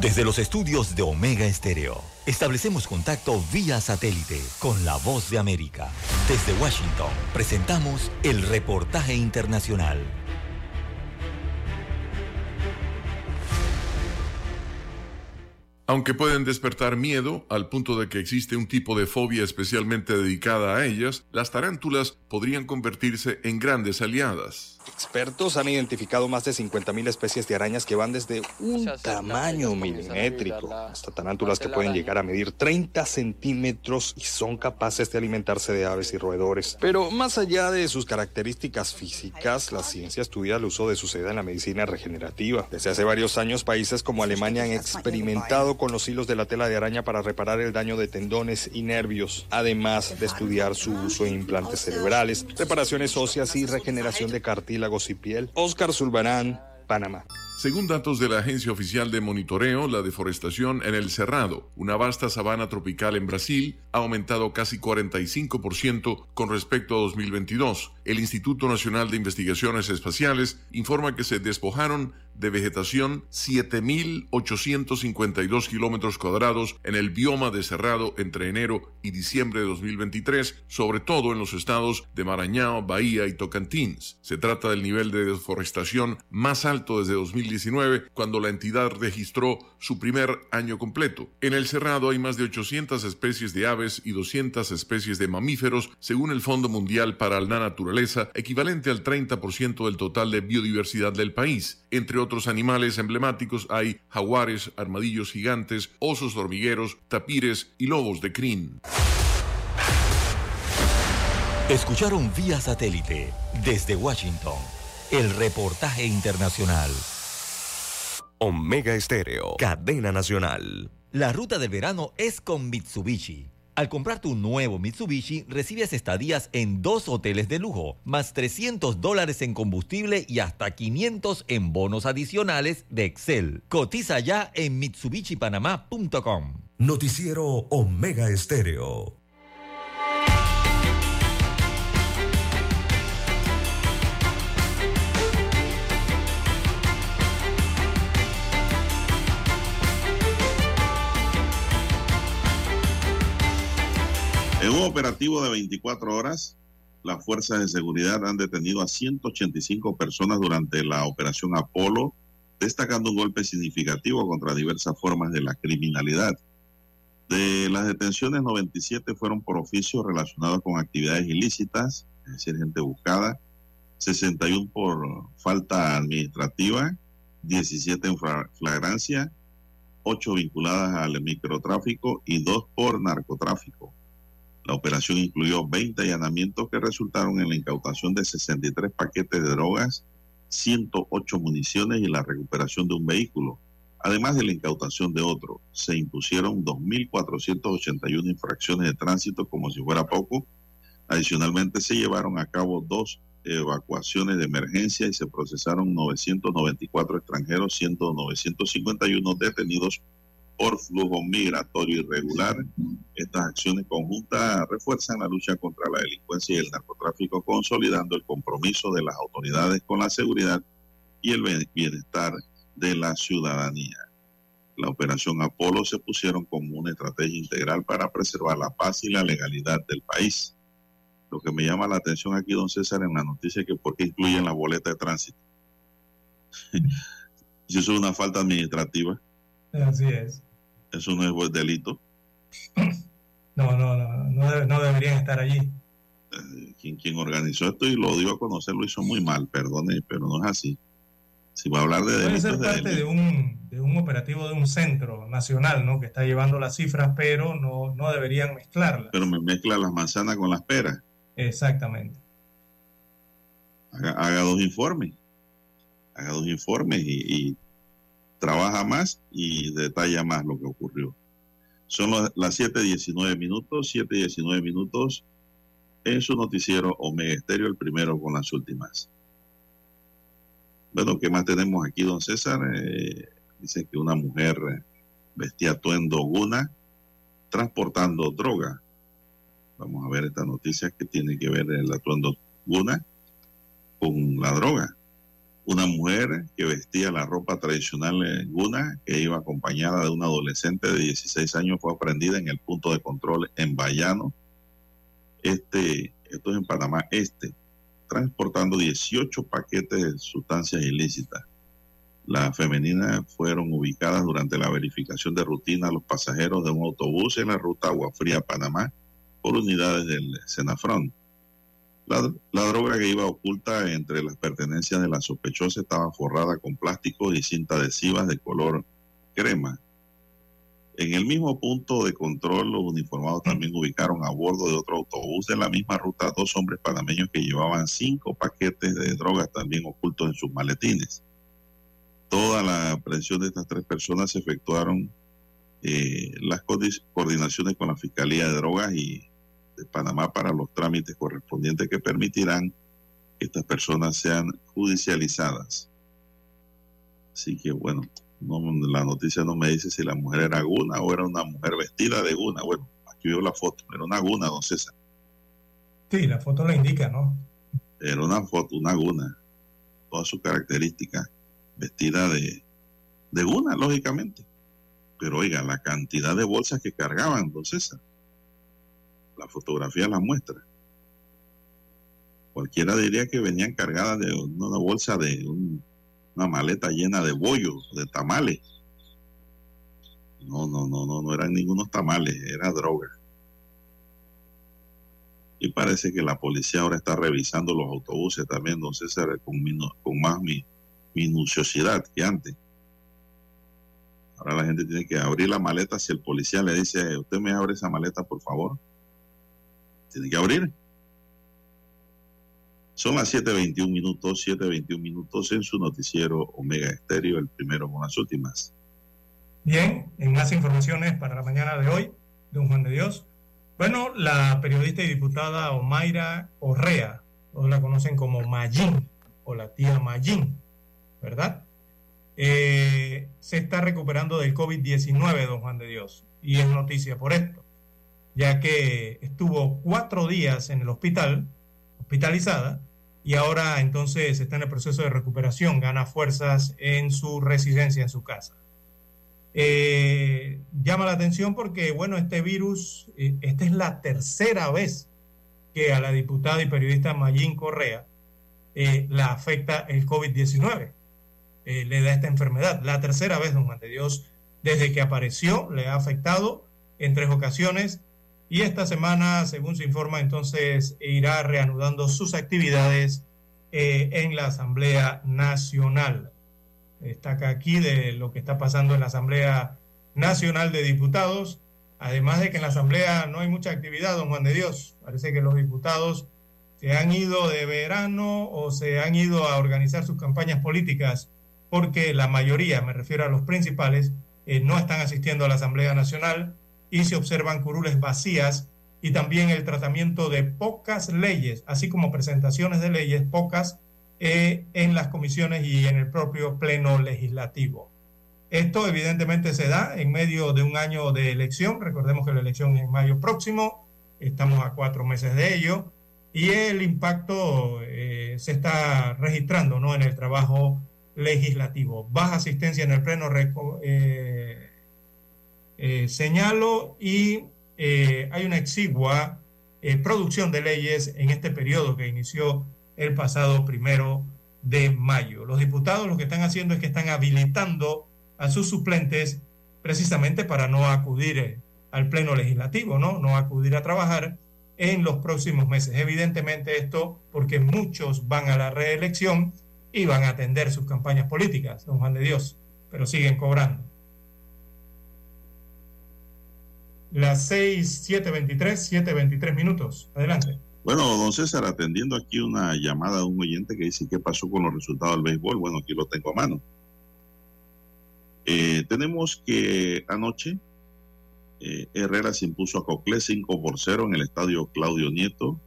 Desde los estudios de Omega Estéreo, establecemos contacto vía satélite con la voz de América. Desde Washington, presentamos el reportaje internacional. Aunque pueden despertar miedo al punto de que existe un tipo de fobia especialmente dedicada a ellas, las tarántulas podrían convertirse en grandes aliadas. Expertos han identificado más de 50.000 especies de arañas que van desde un tamaño milimétrico hasta tarántulas que pueden llegar a medir 30 centímetros y son capaces de alimentarse de aves y roedores. Pero más allá de sus características físicas, la ciencia estudia el uso de su seda en la medicina regenerativa. Desde hace varios años, países como Alemania han experimentado con los hilos de la tela de araña para reparar el daño de tendones y nervios, además de estudiar su uso en implantes cerebrales, reparaciones óseas y regeneración de cartílagos y piel. Oscar Zulbarán, Panamá. Según datos de la Agencia Oficial de Monitoreo, la deforestación en el Cerrado, una vasta sabana tropical en Brasil, ha aumentado casi 45% con respecto a 2022. El Instituto Nacional de Investigaciones Espaciales informa que se despojaron de vegetación 7.852 kilómetros cuadrados en el bioma de Cerrado entre enero y diciembre de 2023, sobre todo en los estados de Maranhão, Bahía y Tocantins. Se trata del nivel de deforestación más alto desde 2019, cuando la entidad registró su primer año completo. En el Cerrado hay más de 800 especies de aves y 200 especies de mamíferos, según el Fondo Mundial para la Naturaleza, equivalente al 30% del total de biodiversidad del país. Entre otros animales emblemáticos hay jaguares, armadillos gigantes, osos hormigueros, tapires y lobos de crin. Escucharon vía satélite desde Washington el reportaje internacional. Omega Estéreo, cadena nacional. La ruta del verano es con Mitsubishi. Al comprar tu nuevo Mitsubishi, recibes estadías en dos hoteles de lujo, más 300 dólares en combustible y hasta 500 en bonos adicionales de Excel. Cotiza ya en MitsubishiPanamá.com. Noticiero Omega Estéreo. En un operativo de 24 horas, las fuerzas de seguridad han detenido a 185 personas durante la operación Apolo, destacando un golpe significativo contra diversas formas de la criminalidad. De las detenciones, 97 fueron por oficio relacionados con actividades ilícitas, es decir, gente buscada, 61 por falta administrativa, 17 en flagrancia, 8 vinculadas al microtráfico y 2 por narcotráfico. La operación incluyó 20 allanamientos que resultaron en la incautación de 63 paquetes de drogas, 108 municiones y la recuperación de un vehículo, además de la incautación de otro. Se impusieron 2.481 infracciones de tránsito como si fuera poco. Adicionalmente se llevaron a cabo dos evacuaciones de emergencia y se procesaron 994 extranjeros, siendo 951 detenidos por flujo migratorio irregular. Estas acciones conjuntas refuerzan la lucha contra la delincuencia y el narcotráfico, consolidando el compromiso de las autoridades con la seguridad y el bienestar de la ciudadanía. La operación Apolo se pusieron como una estrategia integral para preservar la paz y la legalidad del país. Lo que me llama la atención aquí, don César, en la noticia es que por qué incluyen la boleta de tránsito. si eso es una falta administrativa. Así es. Eso no es buen delito. No, no, no, no, deberían estar allí. Eh, quien, quien organizó esto y lo dio a conocer lo hizo muy mal, perdone, pero no es así. Si va a hablar de Puede ser parte de, un, de un operativo de un centro nacional, ¿no? Que está llevando las cifras, pero no, no deberían mezclarlas. Pero me mezcla las manzanas con las peras. Exactamente. Haga, dos informes. Haga dos informes y, trabaja más y detalla más lo que ocurrió. Son las 7.19 minutos, 7.19 minutos en su noticiero Omega Estéreo, el primero con las últimas. Bueno, ¿qué más tenemos aquí, don César? Eh, dice que una mujer vestía atuendo guna transportando droga. Vamos a ver esta noticia que tiene que ver el atuendo guna con la droga. Una mujer que vestía la ropa tradicional guna, que iba acompañada de una adolescente de 16 años, fue aprendida en el punto de control en Bayano. Este, esto es en Panamá Este, transportando 18 paquetes de sustancias ilícitas. Las femeninas fueron ubicadas durante la verificación de rutina a los pasajeros de un autobús en la ruta Agua Fría Panamá por unidades del Senafrón. La, droga que iba oculta entre las pertenencias de la sospechosa estaba forrada con plástico y cinta adhesivas de color crema. En el mismo punto de control, los uniformados también ubicaron a bordo de otro autobús de la misma ruta dos hombres panameños que llevaban cinco paquetes de drogas también ocultos en sus maletines. Toda la aprehensión de estas tres personas se efectuaron eh, las coordinaciones con la Fiscalía de Drogas y de Panamá para los trámites correspondientes que permitirán que estas personas sean judicializadas. Así que bueno, no, la noticia no me dice si la mujer era guna o era una mujer vestida de guna. Bueno, aquí veo la foto, era una guna, don César. Sí, la foto lo indica, ¿no? Era una foto, una guna, todas sus características, vestida de, de guna, lógicamente. Pero oiga, la cantidad de bolsas que cargaban, don César, la fotografía la muestra. Cualquiera diría que venían cargadas de una bolsa de un una maleta llena de bollos, de tamales. No, no, no, no, no eran ningunos tamales, era droga. Y parece que la policía ahora está revisando los autobuses también, entonces con, con más minuciosidad que antes. Ahora la gente tiene que abrir la maleta. Si el policía le dice, usted me abre esa maleta, por favor. Tiene que abrir. Son las 7.21 minutos, 7.21 minutos en su noticiero Omega Estéreo, el primero con las últimas. Bien, en más informaciones para la mañana de hoy, don Juan de Dios. Bueno, la periodista y diputada Omaira Orrea, todos la conocen como Mayín o la tía Mayín, ¿verdad? Eh, se está recuperando del COVID-19, don Juan de Dios, y es noticia por esto, ya que estuvo cuatro días en el hospital, hospitalizada, y ahora entonces está en el proceso de recuperación, gana fuerzas en su residencia, en su casa. Eh, llama la atención porque, bueno, este virus, eh, esta es la tercera vez que a la diputada y periodista Mayín Correa eh, la afecta el COVID-19, le da esta enfermedad. La tercera vez, don Juan de Dios, desde que apareció, le ha afectado en tres ocasiones y esta semana, según se informa, entonces irá reanudando sus actividades eh, en la Asamblea Nacional. Destaca aquí de lo que está pasando en la Asamblea Nacional de Diputados, además de que en la Asamblea no hay mucha actividad, don Juan de Dios. Parece que los diputados se han ido de verano o se han ido a organizar sus campañas políticas, porque la mayoría, me refiero a los principales, eh, no están asistiendo a la Asamblea Nacional y se observan curules vacías y también el tratamiento de pocas leyes, así como presentaciones de leyes pocas eh, en las comisiones y en el propio pleno legislativo. Esto evidentemente se da en medio de un año de elección, recordemos que la elección es en mayo próximo, estamos a cuatro meses de ello, y el impacto eh, se está registrando ¿no? en el trabajo legislativo. Baja asistencia en el pleno eh, eh, señalo y eh, hay una exigua eh, producción de leyes en este periodo que inició el pasado primero de mayo. Los diputados lo que están haciendo es que están habilitando a sus suplentes precisamente para no acudir al pleno legislativo, ¿no? No acudir a trabajar en los próximos meses. Evidentemente esto porque muchos van a la reelección y van a atender sus campañas políticas, don Juan de Dios, pero siguen cobrando. Las 6, 723, 723 minutos. Adelante. Bueno, don César, atendiendo aquí una llamada de un oyente que dice qué pasó con los resultados del béisbol. Bueno, aquí lo tengo a mano. Eh, tenemos que anoche eh, Herrera se impuso a Coclé 5 por 0 en el estadio Claudio Nieto.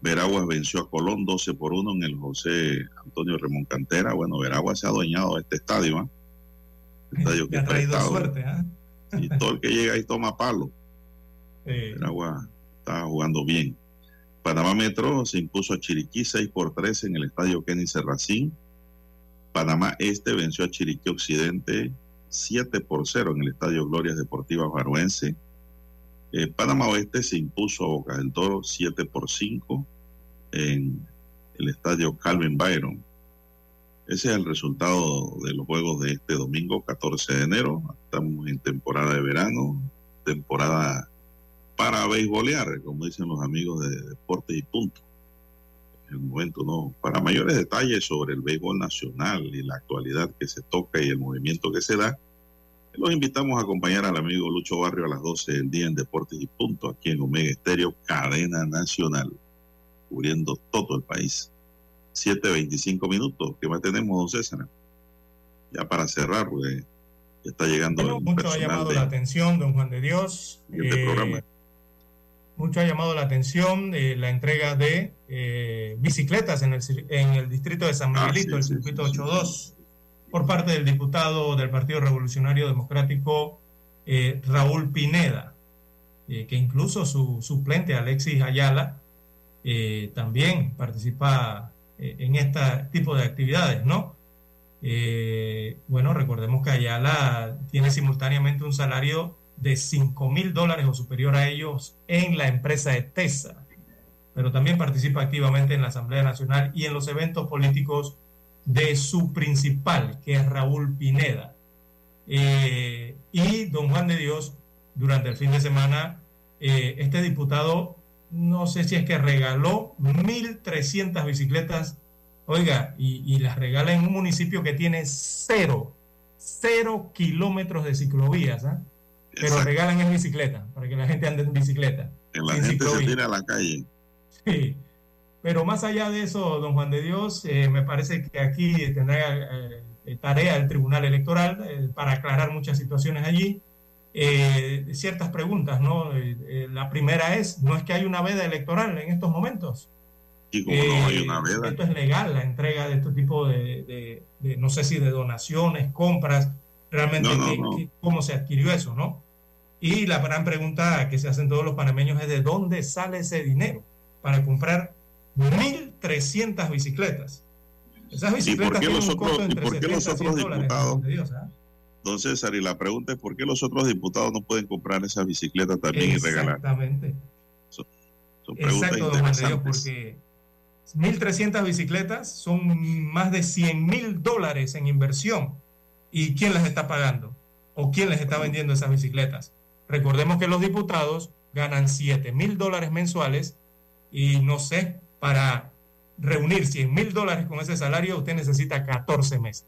Veraguas venció a Colón 12 por 1 en el José Antonio Remón Cantera. Bueno, Veraguas se ha adueñado de este estadio. ¿eh? Estadio que ha traído suerte. ¿eh? Y todo el que llega ahí toma palo. Sí. Está jugando bien. Panamá Metro se impuso a Chiriquí 6 por 3 en el estadio Kenny Serracín. Panamá Este venció a Chiriquí Occidente 7 por 0 en el estadio Glorias Deportivas Baruense. Eh, Panamá Oeste se impuso a Boca del Toro 7 por 5 en el estadio Calvin Byron. Ese es el resultado de los juegos de este domingo, 14 de enero. Estamos en temporada de verano, temporada para beisbolear, como dicen los amigos de Deportes y Punto. En el momento, ¿no? Para mayores detalles sobre el béisbol nacional y la actualidad que se toca y el movimiento que se da, los invitamos a acompañar al amigo Lucho Barrio a las 12 del día en Deportes y Punto, aquí en Omega Estéreo, cadena nacional, cubriendo todo el país. 7.25 minutos. ¿Qué más tenemos, don César? Ya para cerrar, porque ya está llegando Bueno, mucho ha llamado de- la atención, don Juan de Dios. este Eh, mucho ha llamado la atención eh, la entrega de eh, bicicletas en el, en el distrito de San Ah, Miguelito, sí, el sí, circuito 82, por parte del diputado del Partido Revolucionario Democrático, Raúl Pineda, que incluso su suplente, Alexis Ayala, también participa en este tipo de actividades, ¿no? Eh, bueno, recordemos que Ayala tiene simultáneamente un salario de 5 mil dólares o superior a ellos en la empresa ETESA, pero también participa activamente en la Asamblea Nacional y en los eventos políticos de su principal, que es Raúl Pineda. Eh, y don Juan de Dios, durante el fin de semana, eh, este diputado, no sé si es que regaló 1.300 bicicletas, oiga, y, y las regala en un municipio que tiene cero, cero kilómetros de ciclovías, ¿ah? pero regalan en bicicleta, para que la gente ande en bicicleta. Que la gente se ciclovía. tira a la calle. Sí. Pero más allá de eso, don Juan de Dios, eh, me parece que aquí tendrá eh, tarea el Tribunal Electoral eh, para aclarar muchas situaciones allí. Eh, ciertas preguntas, ¿no? Eh, eh, la primera es, ¿no es que hay una veda electoral en estos momentos? Y como no hay Eh, una veda. Esto es legal, la entrega de este tipo de, de- de, no sé si de donaciones, compras, realmente No, no, no. cómo se adquirió eso, ¿no? Y la gran pregunta que se hacen todos los panameños es de dónde sale ese dinero para comprar 1.300 bicicletas. Esas ¿Y bicicletas por qué tienen los un costo otros, y entre por qué 70 los y 100 otros dólares, diputados, Dios, ¿ah? Don César, y la pregunta es por qué los otros diputados no pueden comprar esas bicicletas también y regalar? Exactamente. Son preguntas Exacto, don interesantes. porque 1.300 bicicletas son más de 100 mil dólares en inversión. ¿Y quién las está pagando? ¿O quién les está vendiendo esas bicicletas? Recordemos que los diputados ganan 7 mil dólares mensuales y no sé, para reunir 100 mil dólares con ese salario usted necesita 14 meses.